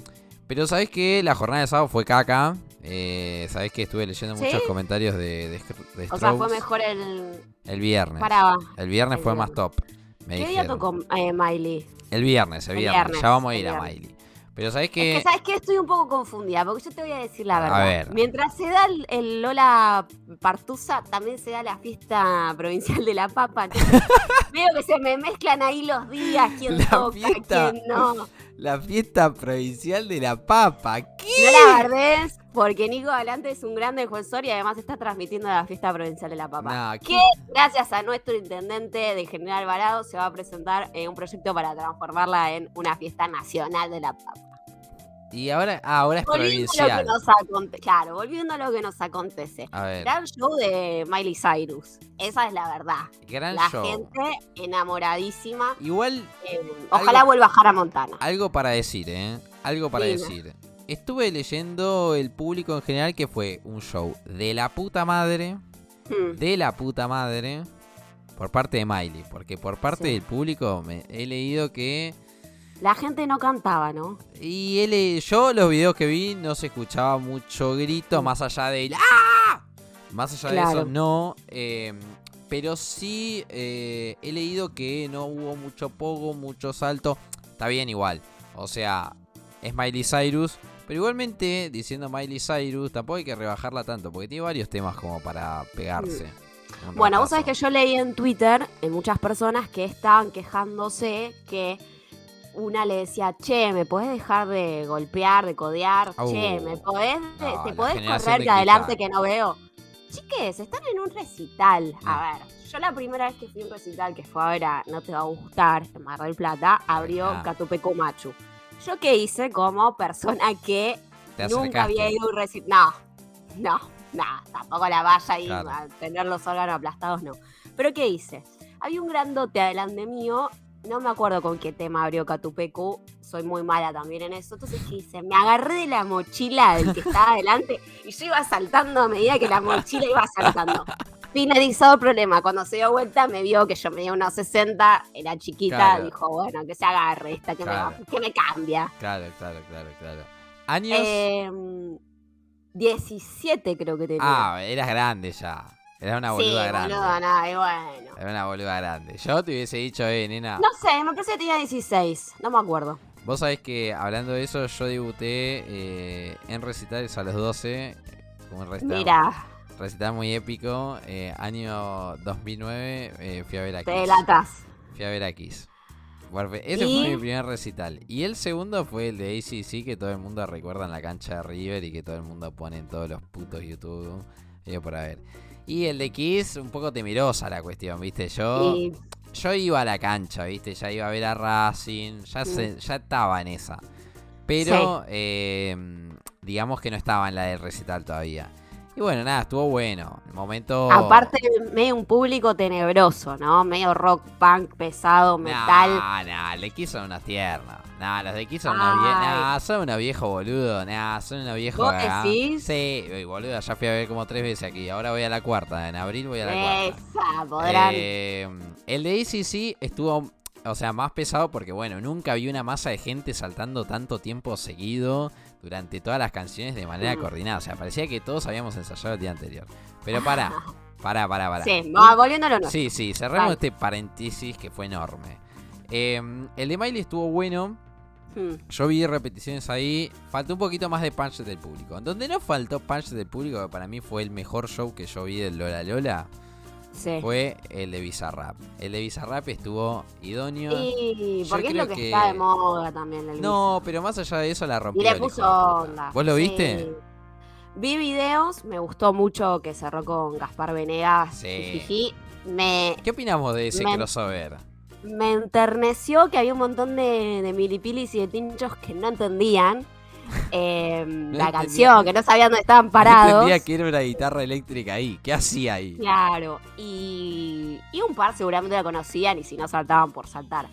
Pero sabes que la jornada de sábado fue caca. Eh, sabes que estuve leyendo ¿Sí? muchos comentarios de, de, de O sea, fue mejor el. El viernes. Paraba. El viernes El fue más top. Me ¿Qué día dijeron. tocó eh, Miley? El viernes, el El viernes. viernes, Ya vamos a ir a. Miley. Pero sabes Es que. que, ¿sabes qué? Estoy un poco confundida, porque yo te voy a decir la A verdad. ver. Mientras se da el, el Lola Partusa, también se da la fiesta provincial de la papa. Entonces, veo que se me mezclan ahí los días, quién La toca, fiesta. quién no. La fiesta provincial de la papa. ¿Qué? No la verdés, porque Nico Galante es un gran defensor y además está transmitiendo la fiesta provincial de la papa. No, que gracias a nuestro intendente de General Varado se va a presentar eh, un proyecto para transformarla en una fiesta nacional de la papa. Y ahora, ah, ahora es Volviendo a lo que provincial. nos. Claro, volviendo a lo que nos acontece. A ver, Gran show de Miley Cyrus. Esa es la verdad. gran la show. gente enamoradísima. Igual Eh, ojalá vuelva a Jara Montana. Algo para decir, ¿eh? Algo para decir. Estuve leyendo el público en general que fue un show de la puta madre, Hmm. de la puta madre, por parte de Miley. Porque por parte Sí. del público me, he leído que... La gente no cantaba, ¿no? Y le- yo los videos que vi no se escuchaba mucho grito, más allá del... ¡Ah! Más allá de eso, no. eh, pero sí eh, he leído que no hubo mucho pogo, mucho salto. Está bien igual. O sea, es Miley Cyrus. Pero igualmente, diciendo Miley Cyrus, tampoco hay que rebajarla tanto. Porque tiene varios temas como para pegarse. un Bueno, vos sabés que yo leí en Twitter en muchas personas que estaban quejándose que una le decía, che, ¿me podés dejar de golpear, de codear? che, Uh, ¿me podés, no, te podés correr de adelante que no veo? Chiques, están en un recital. A ver, yo la primera vez que fui a un recital que fue ahora, no te va a gustar, en Mar del Plata, abrió Ah. Catupecu Machu. ¿Yo qué hice como persona que nunca había ido a un recital? No, no, no, tampoco la vaya ahí Claro. a tener los órganos aplastados, no. ¿Pero qué hice? Había un grandote adelante mío, no me acuerdo con qué tema abrió Catupecu, soy muy mala también en eso. Entonces, ¿qué hice? Me agarré de la mochila del que estaba adelante y yo iba saltando a medida que la mochila iba saltando. Finalizado el problema, cuando se dio vuelta me vio que yo medía unos 60, era chiquita, Claro. dijo, bueno, que se agarre esta, que, Claro. me, que me cambia. Claro, claro, claro, claro. ¿Años? Em, 17 creo que tenía. ah, eras grande ya. Eras una boluda sí, grande. boludo, nada, y bueno. Era una boluda grande. Yo te hubiese dicho, eh, nena. No sé, me parece que tenía 16, no me acuerdo. Vos sabés que hablando de eso, yo debuté eh, en recitales a los 12. Como un recital, Mira, recital muy épico. eh, año 2009 eh, fui a ver a te Kiss. delatas. Fui a ver a Kiss. Bueno, Ese ¿Y? fue mi primer recital. Y el segundo fue el de ACC que todo el mundo recuerda en la cancha de River y que todo el mundo pone en todos los putos YouTube. Yo por ver. Y el de Kiss, un poco temerosa la cuestión, ¿viste? Yo, yo iba a la cancha, ¿viste? Ya iba a ver a Racing, ya, se- ya estaba en esa. Pero, eh, digamos que no estaba en la del recital todavía. Y bueno, nada, estuvo bueno. El momento. aparte, medio un público tenebroso, ¿no? Medio rock, punk, pesado, metal. Nah, nah, le quiso unas tiernas. Nah, los de Kiss son unos viejos. Nah, son unos viejos boludo. Nah, son unos viejos. ¿Vos acá. decís? Sí, boludo, ya fui a ver como tres veces aquí. Ahora voy a la cuarta. En abril voy a la cuarta. Esa, podrán. Eh, el de ACC estuvo, o sea, más pesado porque, bueno, nunca vi una masa de gente saltando tanto tiempo seguido durante todas las canciones de manera Mm. coordinada. O sea, parecía que todos habíamos ensayado el día anterior. Pero pará, pará, pará, pará. Sí, va, volviendo a lo nuestro. Sí, sí, cerramos este paréntesis que fue enorme. Eh, el de Miley estuvo bueno. Hmm. Yo vi repeticiones ahí. Faltó un poquito más de punch del público. Donde no faltó punch del público, que para mí fue el mejor show que yo vi del Lola Lola, Sí. fue el de Bizarrap. El de Bizarrap estuvo idóneo. Yo porque es lo que, que- está de moda también. El No, pero más allá de eso la rompió. Y le puso de onda. ¿Vos lo Sí. viste? Vi videos, me gustó mucho que cerró con Gaspar Venegas. Sí. jijiji. Me, ¿Qué opinamos de ese Me- crossover? Me enterneció que había un montón de, de milipilis y de tinchos que no entendían eh, la entendía. canción, que no sabían dónde estaban No parados. entendía que era una guitarra eléctrica ahí. ¿Qué hacía ahí? Claro, y, y un par seguramente la conocían y si no saltaban por saltar.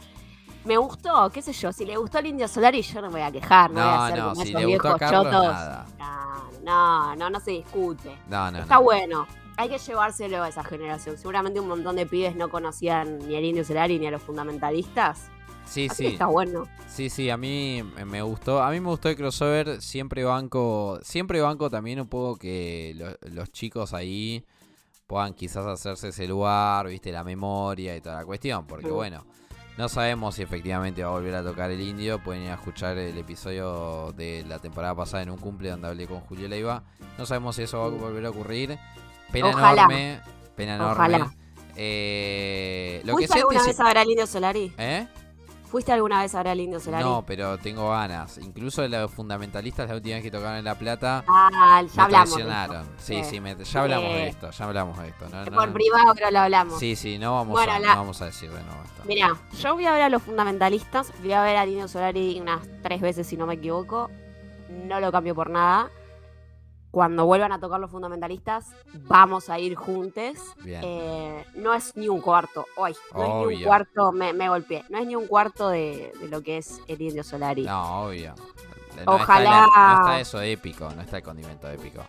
Me gustó, qué sé yo, si le gustó el Indio Solar y yo no me voy a quejar, no, voy a No, hacer no, como si esos le gustó a viejos Carlos, chotos. nada. No, no, no, no se discute. No, no, Está no. bueno. Hay que llevárselo a esa generación. Seguramente un montón de pibes no conocían ni al Indio Solari ni a los fundamentalistas. Sí, Así sí. está bueno. Sí, sí, a mí me gustó. A mí me gustó el crossover. Siempre banco. Siempre banco también un poco que lo- los chicos ahí puedan quizás hacerse ese lugar, viste, la memoria y toda la cuestión. Porque Mm. bueno, no sabemos si efectivamente va a volver a tocar el indio. Pueden ir a escuchar el episodio de la temporada pasada en un cumple donde hablé con Julio Leiva. No sabemos si eso va a Mm. volver a ocurrir. Pena Ojalá. enorme. Pena enorme. Ojalá. Eh, lo ¿Fuiste alguna vez a ver al Indio Solari? ¿Eh? ¿Fuiste alguna vez a ver al Indio Solari? No, pero tengo ganas. Incluso los fundamentalistas la última vez que tocaron en La Plata Ah, ya me hablamos. traicionaron. Sí, Sí. me- ya hablamos de Eh, esto, ya hablamos de esto. No, no- Por privado, pero lo hablamos. sí, sí, no vamos, Bueno, a, la- no vamos a decir de nuevo esto. Mira, yo voy a ver a los fundamentalistas, voy a ver a Indio Solari unas tres veces si no me equivoco. No lo cambio por nada. Cuando vuelvan a tocar los fundamentalistas, vamos a ir juntos. Eh, no es ni un cuarto, hoy, no es ni un cuarto, me, me golpeé, no es ni un cuarto de, de lo que es el Indio Solari. No, obvio. No Ojalá- Está la- no está eso épico, no está el condimento épico.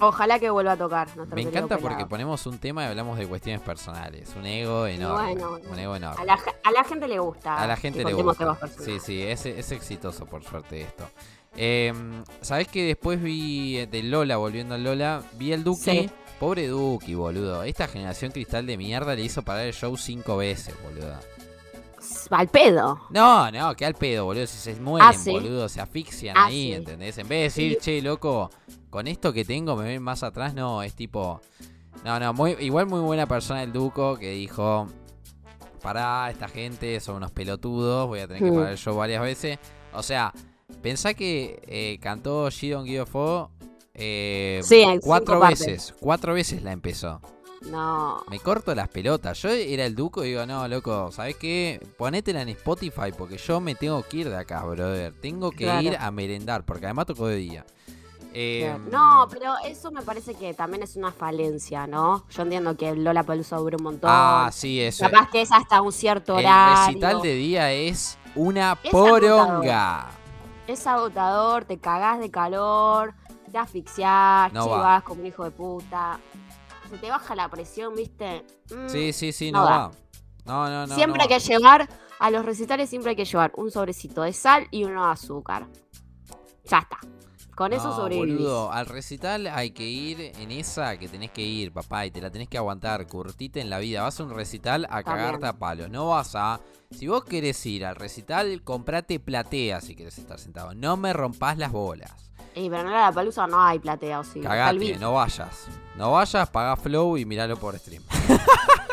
Ojalá que vuelva a tocar. Me encanta porque pelado. ponemos un tema y hablamos de cuestiones personales. Un ego enorme. bueno, un ego enorme. a la, a la gente le gusta. A la gente le gusta. Sí, sí, es, es exitoso por suerte esto. Eh, ¿Sabés que después vi eh, de Lola, volviendo a Lola, vi el Duki? Sí. Pobre Duki, boludo. Esta generación cristal de mierda le hizo parar el show cinco veces, boludo. Al pedo. No, no, que al pedo, boludo. Si se mueren, Ah, ¿sí? boludo, se asfixian Ah, ahí, sí. ¿entendés? En vez de decir, che, loco, con esto que tengo me ven más atrás, no, es tipo. No, no, muy, igual muy buena persona el Duco que dijo. pará, esta gente son unos pelotudos, voy a tener que Mm. parar el show varias veces. O sea, pensá que eh, cantó She Don't Give a eh, Sí, cuatro partes. veces, cuatro veces la empezó. No. Me corto las pelotas. Yo era el duco y digo, no, loco, ¿sabes qué? Ponétela en Spotify porque yo me tengo que ir de acá, brother. Tengo que Claro. ir a merendar porque además tocó de día. Eh, No, pero eso me parece que también es una falencia, ¿no? Yo entiendo que Lola Palusa dura un montón. Ah, sí, eso. Capaz que es hasta un cierto El horario. recital de día es una Es poronga. Es agotador, te cagás de calor, te asfixiás, No chivas va. como un hijo de puta. Se te baja la presión, ¿viste? Mm, Sí, sí, sí, no va. No, no, no. siempre no hay que llevar, a los recitales siempre hay que llevar un sobrecito de sal y uno de azúcar. Ya está. Con eso No, boludo, al recital hay que ir en esa que tenés que ir, papá, y te la tenés que aguantar, curtite en la vida. Vas a un recital a cagarte a palos. No vas a. Si vos querés ir al recital, comprate platea si querés estar sentado. No me rompás las bolas. Y pero en la palusa no hay platea, o sí. Cagate, no vayas. No vayas, pagá flow y miralo por stream.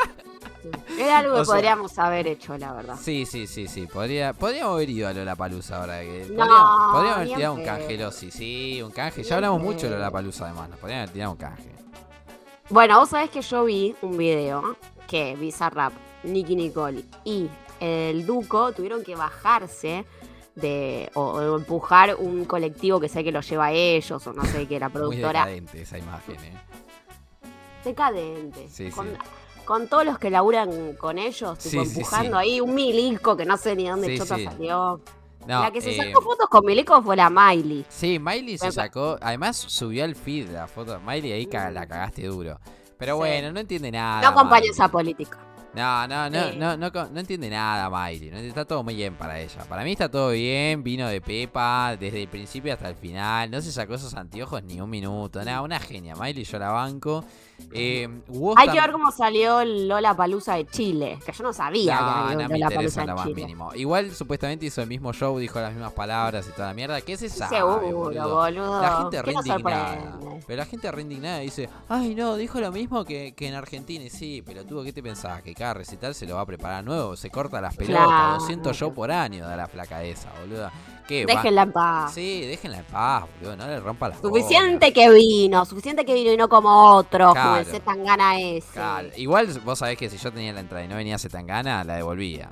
Era algo que O sea- podríamos haber hecho, la verdad. Sí, sí, sí, sí. Podría, podríamos haber ido a Lollapalooza ahora. Que No, podríamos, podríamos haber tirado un canje, sí, sí, un canje. Ya hablamos mucho de. Lollapalooza además. Nos podríamos haber tirado un canje. Bueno, vos sabés que yo vi un video que Bizarrap, Nicky Nicole y el Duco tuvieron que bajarse de o, o empujar un colectivo que sé que lo lleva a ellos o no sé qué, la Muy productora. decadente esa imagen, eh. Decadente. Sí, con, sí. Con todos los que laburan con ellos, tipo, Sí, empujando sí. ahí un milico que no sé ni dónde chota salió. No, la que se eh, sacó fotos con milico fue la Miley. Sí, Miley se sacó. Además subió al feed la foto. Miley ahí la cagaste duro. Pero bueno, no entiende nada. No acompaña esa política. No, no, no, no, no, entiende nada Miley. no- Está todo muy bien para ella. Para mí está todo bien. Vino de Pepa desde el principio hasta el final. No se sacó esos anteojos ni un minuto. Nada, una genia. Miley yo la banco. Eh, Hay que ver cómo salió Lola Palusa de Chile, que yo no sabía que No, había no me interesa lo más Chile. mínimo. Igual supuestamente hizo el mismo show, dijo las mismas palabras y toda la mierda. ¿Qué se sabe, Seguro, boludo? boludo. La gente ¿Qué re indignada. Pero la gente re indignada dice, ay no, dijo lo mismo que, que en Argentina. Y sí, pero tú, ¿qué te pensabas? Que cada recital se lo va a preparar nuevo, se corta las pelotas, Claro. 200 shows por año da la flaca esa, boluda. ¿Qué? Déjenla en paz. Sí, déjenla en paz, boludo, no le rompa las Suficiente que vino, suficiente que vino y no como otros, como el Claro. Z gana ese. Claro, Igual vos sabés que si yo tenía la entrada y no venía tan gana, la devolvía.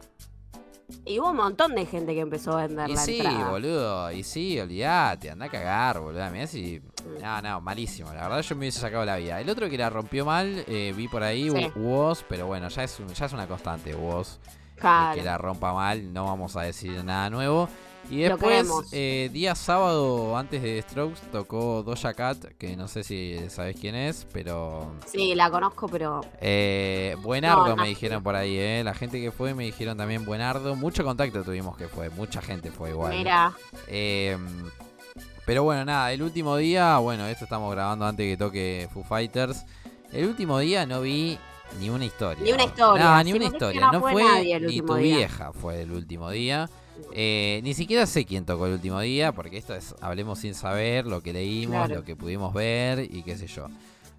Y hubo un montón de gente que empezó a vender Y la sí, entrada. boludo, y sí, olvídate, anda a cagar, boludo. Mirá si. No, no, malísimo. La verdad, yo me hubiese sacado la vida. El otro que la rompió mal, eh, vi por ahí, Sí. Woz, pero bueno, ya es, un- ya es una constante, Woz. eh, Claro. que la rompa mal, no vamos a decir nada nuevo. Y después, eh, día sábado, antes de Strokes, tocó Doja Cat, que no sé si sabés quién es, pero. Sí, la conozco, pero Eh, buenardo No, no. me dijeron por ahí, eh. La gente que fue me dijeron también buenardo. Mucho contacto tuvimos que fue, mucha gente fue igual. mira, Eh, pero bueno, nada, el último día, bueno, esto estamos grabando antes que toque Foo Fighters. El último día no vi ni una historia. Ni una historia. No, ni una historia. no fue fue nadie el ni tu día. vieja fue el último día. Eh, ni siquiera sé quién tocó el último día, porque esto es, hablemos sin saber, lo que leímos, Claro. lo que pudimos ver y qué sé yo.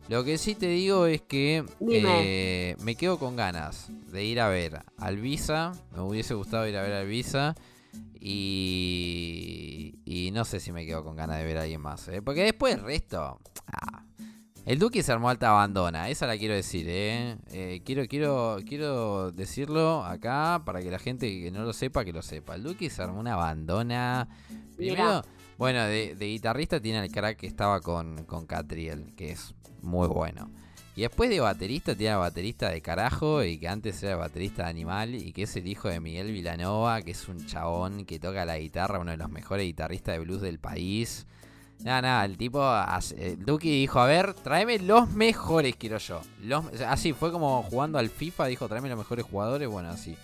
Lo que sí te digo es que eh, me quedo con ganas de ir a ver al Visa. Me hubiese gustado ir a ver al Visa. Y, y no sé si me quedo con ganas de ver a alguien más. ¿eh? Porque después el resto. ah, el Duque se armó alta abandona. Esa la quiero decir. ¿eh? Eh, quiero, quiero, quiero decirlo acá para que la gente que no lo sepa, que lo sepa. El Duque se armó una abandona. Primero, Mirá. bueno, de, de guitarrista tiene el crack que estaba con, con Catriel, que es muy bueno. Y después de baterista tiene al baterista de carajo y que antes era el baterista de Animal y que es el hijo de Miguel Vilanova, que es un chabón que toca la guitarra, uno de los mejores guitarristas de blues del país. Nada, nada, el tipo, el Duki dijo, a ver, tráeme los mejores, quiero yo. Los, así, fue como jugando al FIFA, dijo, tráeme los mejores jugadores, bueno, así.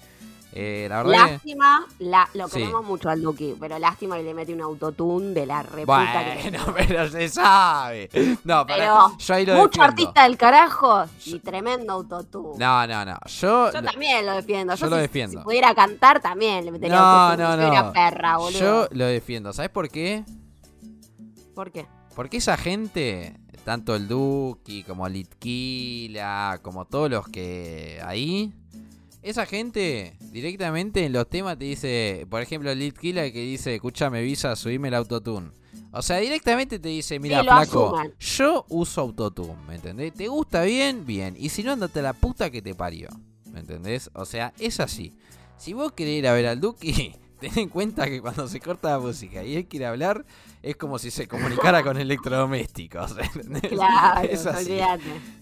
Eh, la verdad que... lástima, la, lo Sí. queremos mucho al Duki, pero lástima que le mete un autotune de la reputa que le Bueno, pero se sabe. No, Pero yo ahí lo Mucho defiendo. artista del carajo y tremendo autotune. No, no, no. Yo, Yo también lo defiendo. Yo, yo lo si- defiendo. Si pudiera cantar también le metería No, autotune. no, no. perra, boludo. yo lo defiendo. ¿Sabes por qué? ¿Por qué? Porque esa gente, tanto el Duki como Litquila, como todos los que ahí, esa gente directamente en los temas te dice, por ejemplo, Lil Killa que dice, escúchame, Visa, subime el autotune. O sea, directamente te dice, mira, flaco, asuman. yo uso autotune, ¿me entendés? ¿Te gusta bien? Bien. Y si no, andate a la puta que te parió. ¿Me entendés? O sea, es así. Si vos querés ir a ver al Duki, ten en cuenta que cuando se corta la música y él quiere hablar, es como si se comunicara con electrodomésticos. ¿entendés? Claro, Es así.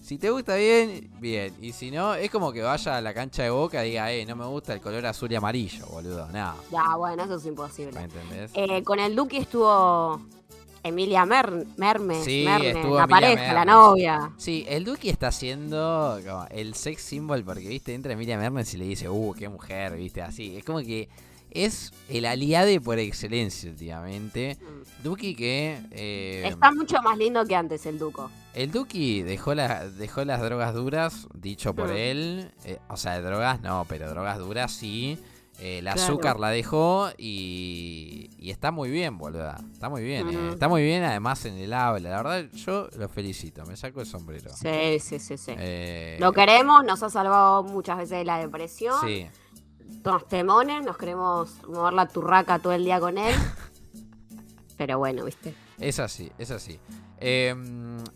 Si te gusta bien, bien. Y si no, es como que vaya a la cancha de boca y diga, eh, no me gusta el color azul y amarillo, boludo. No, Ya, bueno, eso es ¿me imposible. entendés? Eh, con el Duque estuvo Emilia Mer Mermes, Sí, la pareja, la novia. Sí, el Duki está haciendo como el sex symbol porque, viste, entra Emilia Mernes y le dice, uh, qué mujer, viste, así. Es como que es el aliade por excelencia últimamente. Duki que... eh, Está mucho más lindo que antes el Duco. El Duki dejó, la- dejó las drogas duras, dicho por Mm. él. eh, o sea, drogas no, pero drogas duras sí. Eh, el Claro. azúcar la dejó y, y está muy bien, boluda. Está muy bien, eh, Mm. Está muy bien además en el habla. La verdad, yo lo felicito. Me saco el sombrero. Sí, sí, sí, sí. Eh, Lo queremos, nos ha salvado muchas veces de la depresión. Sí. Nos temones, nos queremos mover la turraca todo el día con él. Pero bueno, viste. Es así, es así. Eh,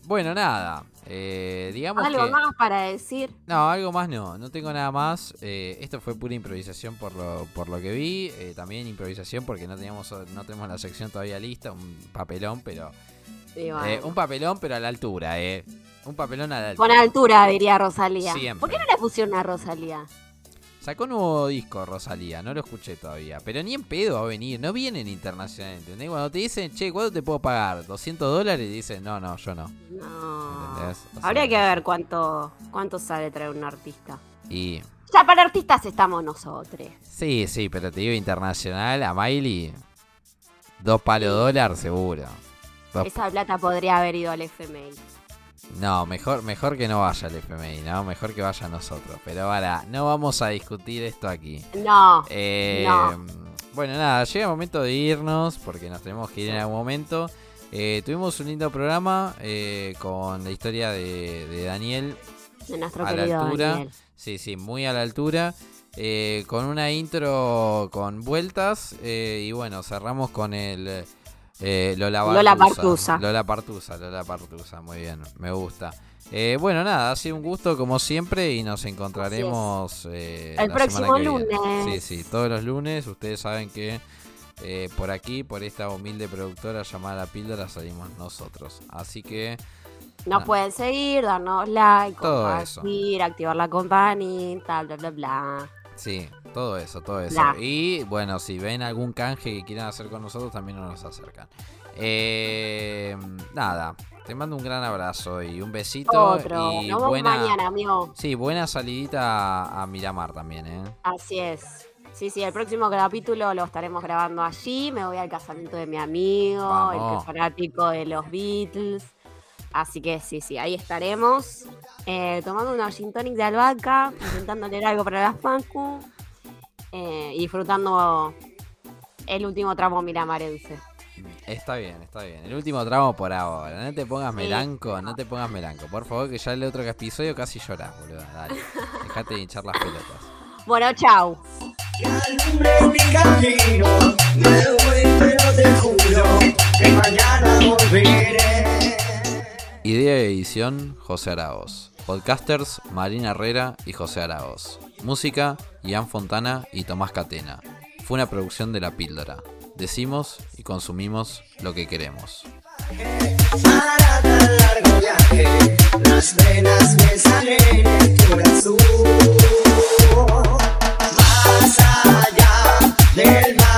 bueno, nada. eh, digamos Algo que... más para decir. No, algo más no, no tengo nada más. Eh, esto fue pura improvisación por lo, por lo que vi. eh, también improvisación porque no teníamos no tenemos la sección todavía lista, un papelón, pero bueno. un papelón pero a la altura, eh. Un papelón a la Con altura. altura, diría Rosalía. Siempre. ¿Por qué no le pusieron a Rosalía? Sacó un nuevo disco Rosalía, no lo escuché todavía, pero ni en pedo va a venir, no vienen internacionalmente, ¿entendés? Cuando te dicen, "Che, ¿cuánto te puedo pagar? 200 dólares" y dicen, "No, no, yo no." No. ¿Entendés? O Habría que ver cuánto, cuánto sale traer un artista. Y Ya para artistas estamos nosotros. sí, sí, pero te digo internacional a Miley dos palos dólar seguro. Dos Esa plata podría haber ido al FMI. No, mejor, mejor que no vaya el FMI, ¿no? Mejor que vaya nosotros. Pero ahora, no vamos a discutir esto aquí. No. Eh, No. Bueno, nada, llega el momento de irnos porque nos tenemos que ir en algún momento. Eh, tuvimos un lindo programa eh, con la historia de, de Daniel. De nuestro a la querido altura. Daniel. Sí, sí, muy a la altura. eh, con una intro con vueltas. eh, y bueno, cerramos con el eh, Lola Lola Partusa. Lola Partusa, Lola Partusa, muy bien, me gusta. Eh, bueno, nada, ha sido un gusto como siempre y nos encontraremos eh, El la próximo viene. lunes. Sí, sí, todos los lunes. Ustedes saben que por aquí, por esta humilde productora llamada La Píldora, salimos nosotros. Así que Nos pueden seguir, darnos like, Todo compartir, activar la campanita, bla, bla, bla. Sí, todo eso, todo eso. Y bueno, si ven algún canje que quieran hacer con nosotros, también nos acercan. Eh, nada, te mando un gran abrazo y un besito. Otro. y Nos buena, mañana, amigo. Sí, buena salidita a, a Miramar también, ¿eh? Así es. Sí, sí, el próximo capítulo lo estaremos grabando allí. Me voy al casamiento de mi amigo, el que Vamos. es fanático de los Beatles. Así que sí, sí, ahí estaremos. eh, tomando una gin tonic de albahaca, intentando leer algo para las Pancu. eh, y disfrutando el último tramo miramarense. Está bien, está bien. El último tramo por ahora. No te pongas Sí. melanco, no te pongas melanco. Por favor, que ya el otro episodio casi llorás, boludo. Dale. Dejate de hinchar las pelotas. Bueno, chau. alumbre mi camino. Me voy, pero te juro que mañana volveré. Idea y edición, José Araos. Podcasters, Marina Herrera y José Araos. Música, Ian Fontana y Tomás Catena. Fue una producción de La Píldora. Decimos y consumimos lo que queremos. Para tan largo viaje. Más allá del mar.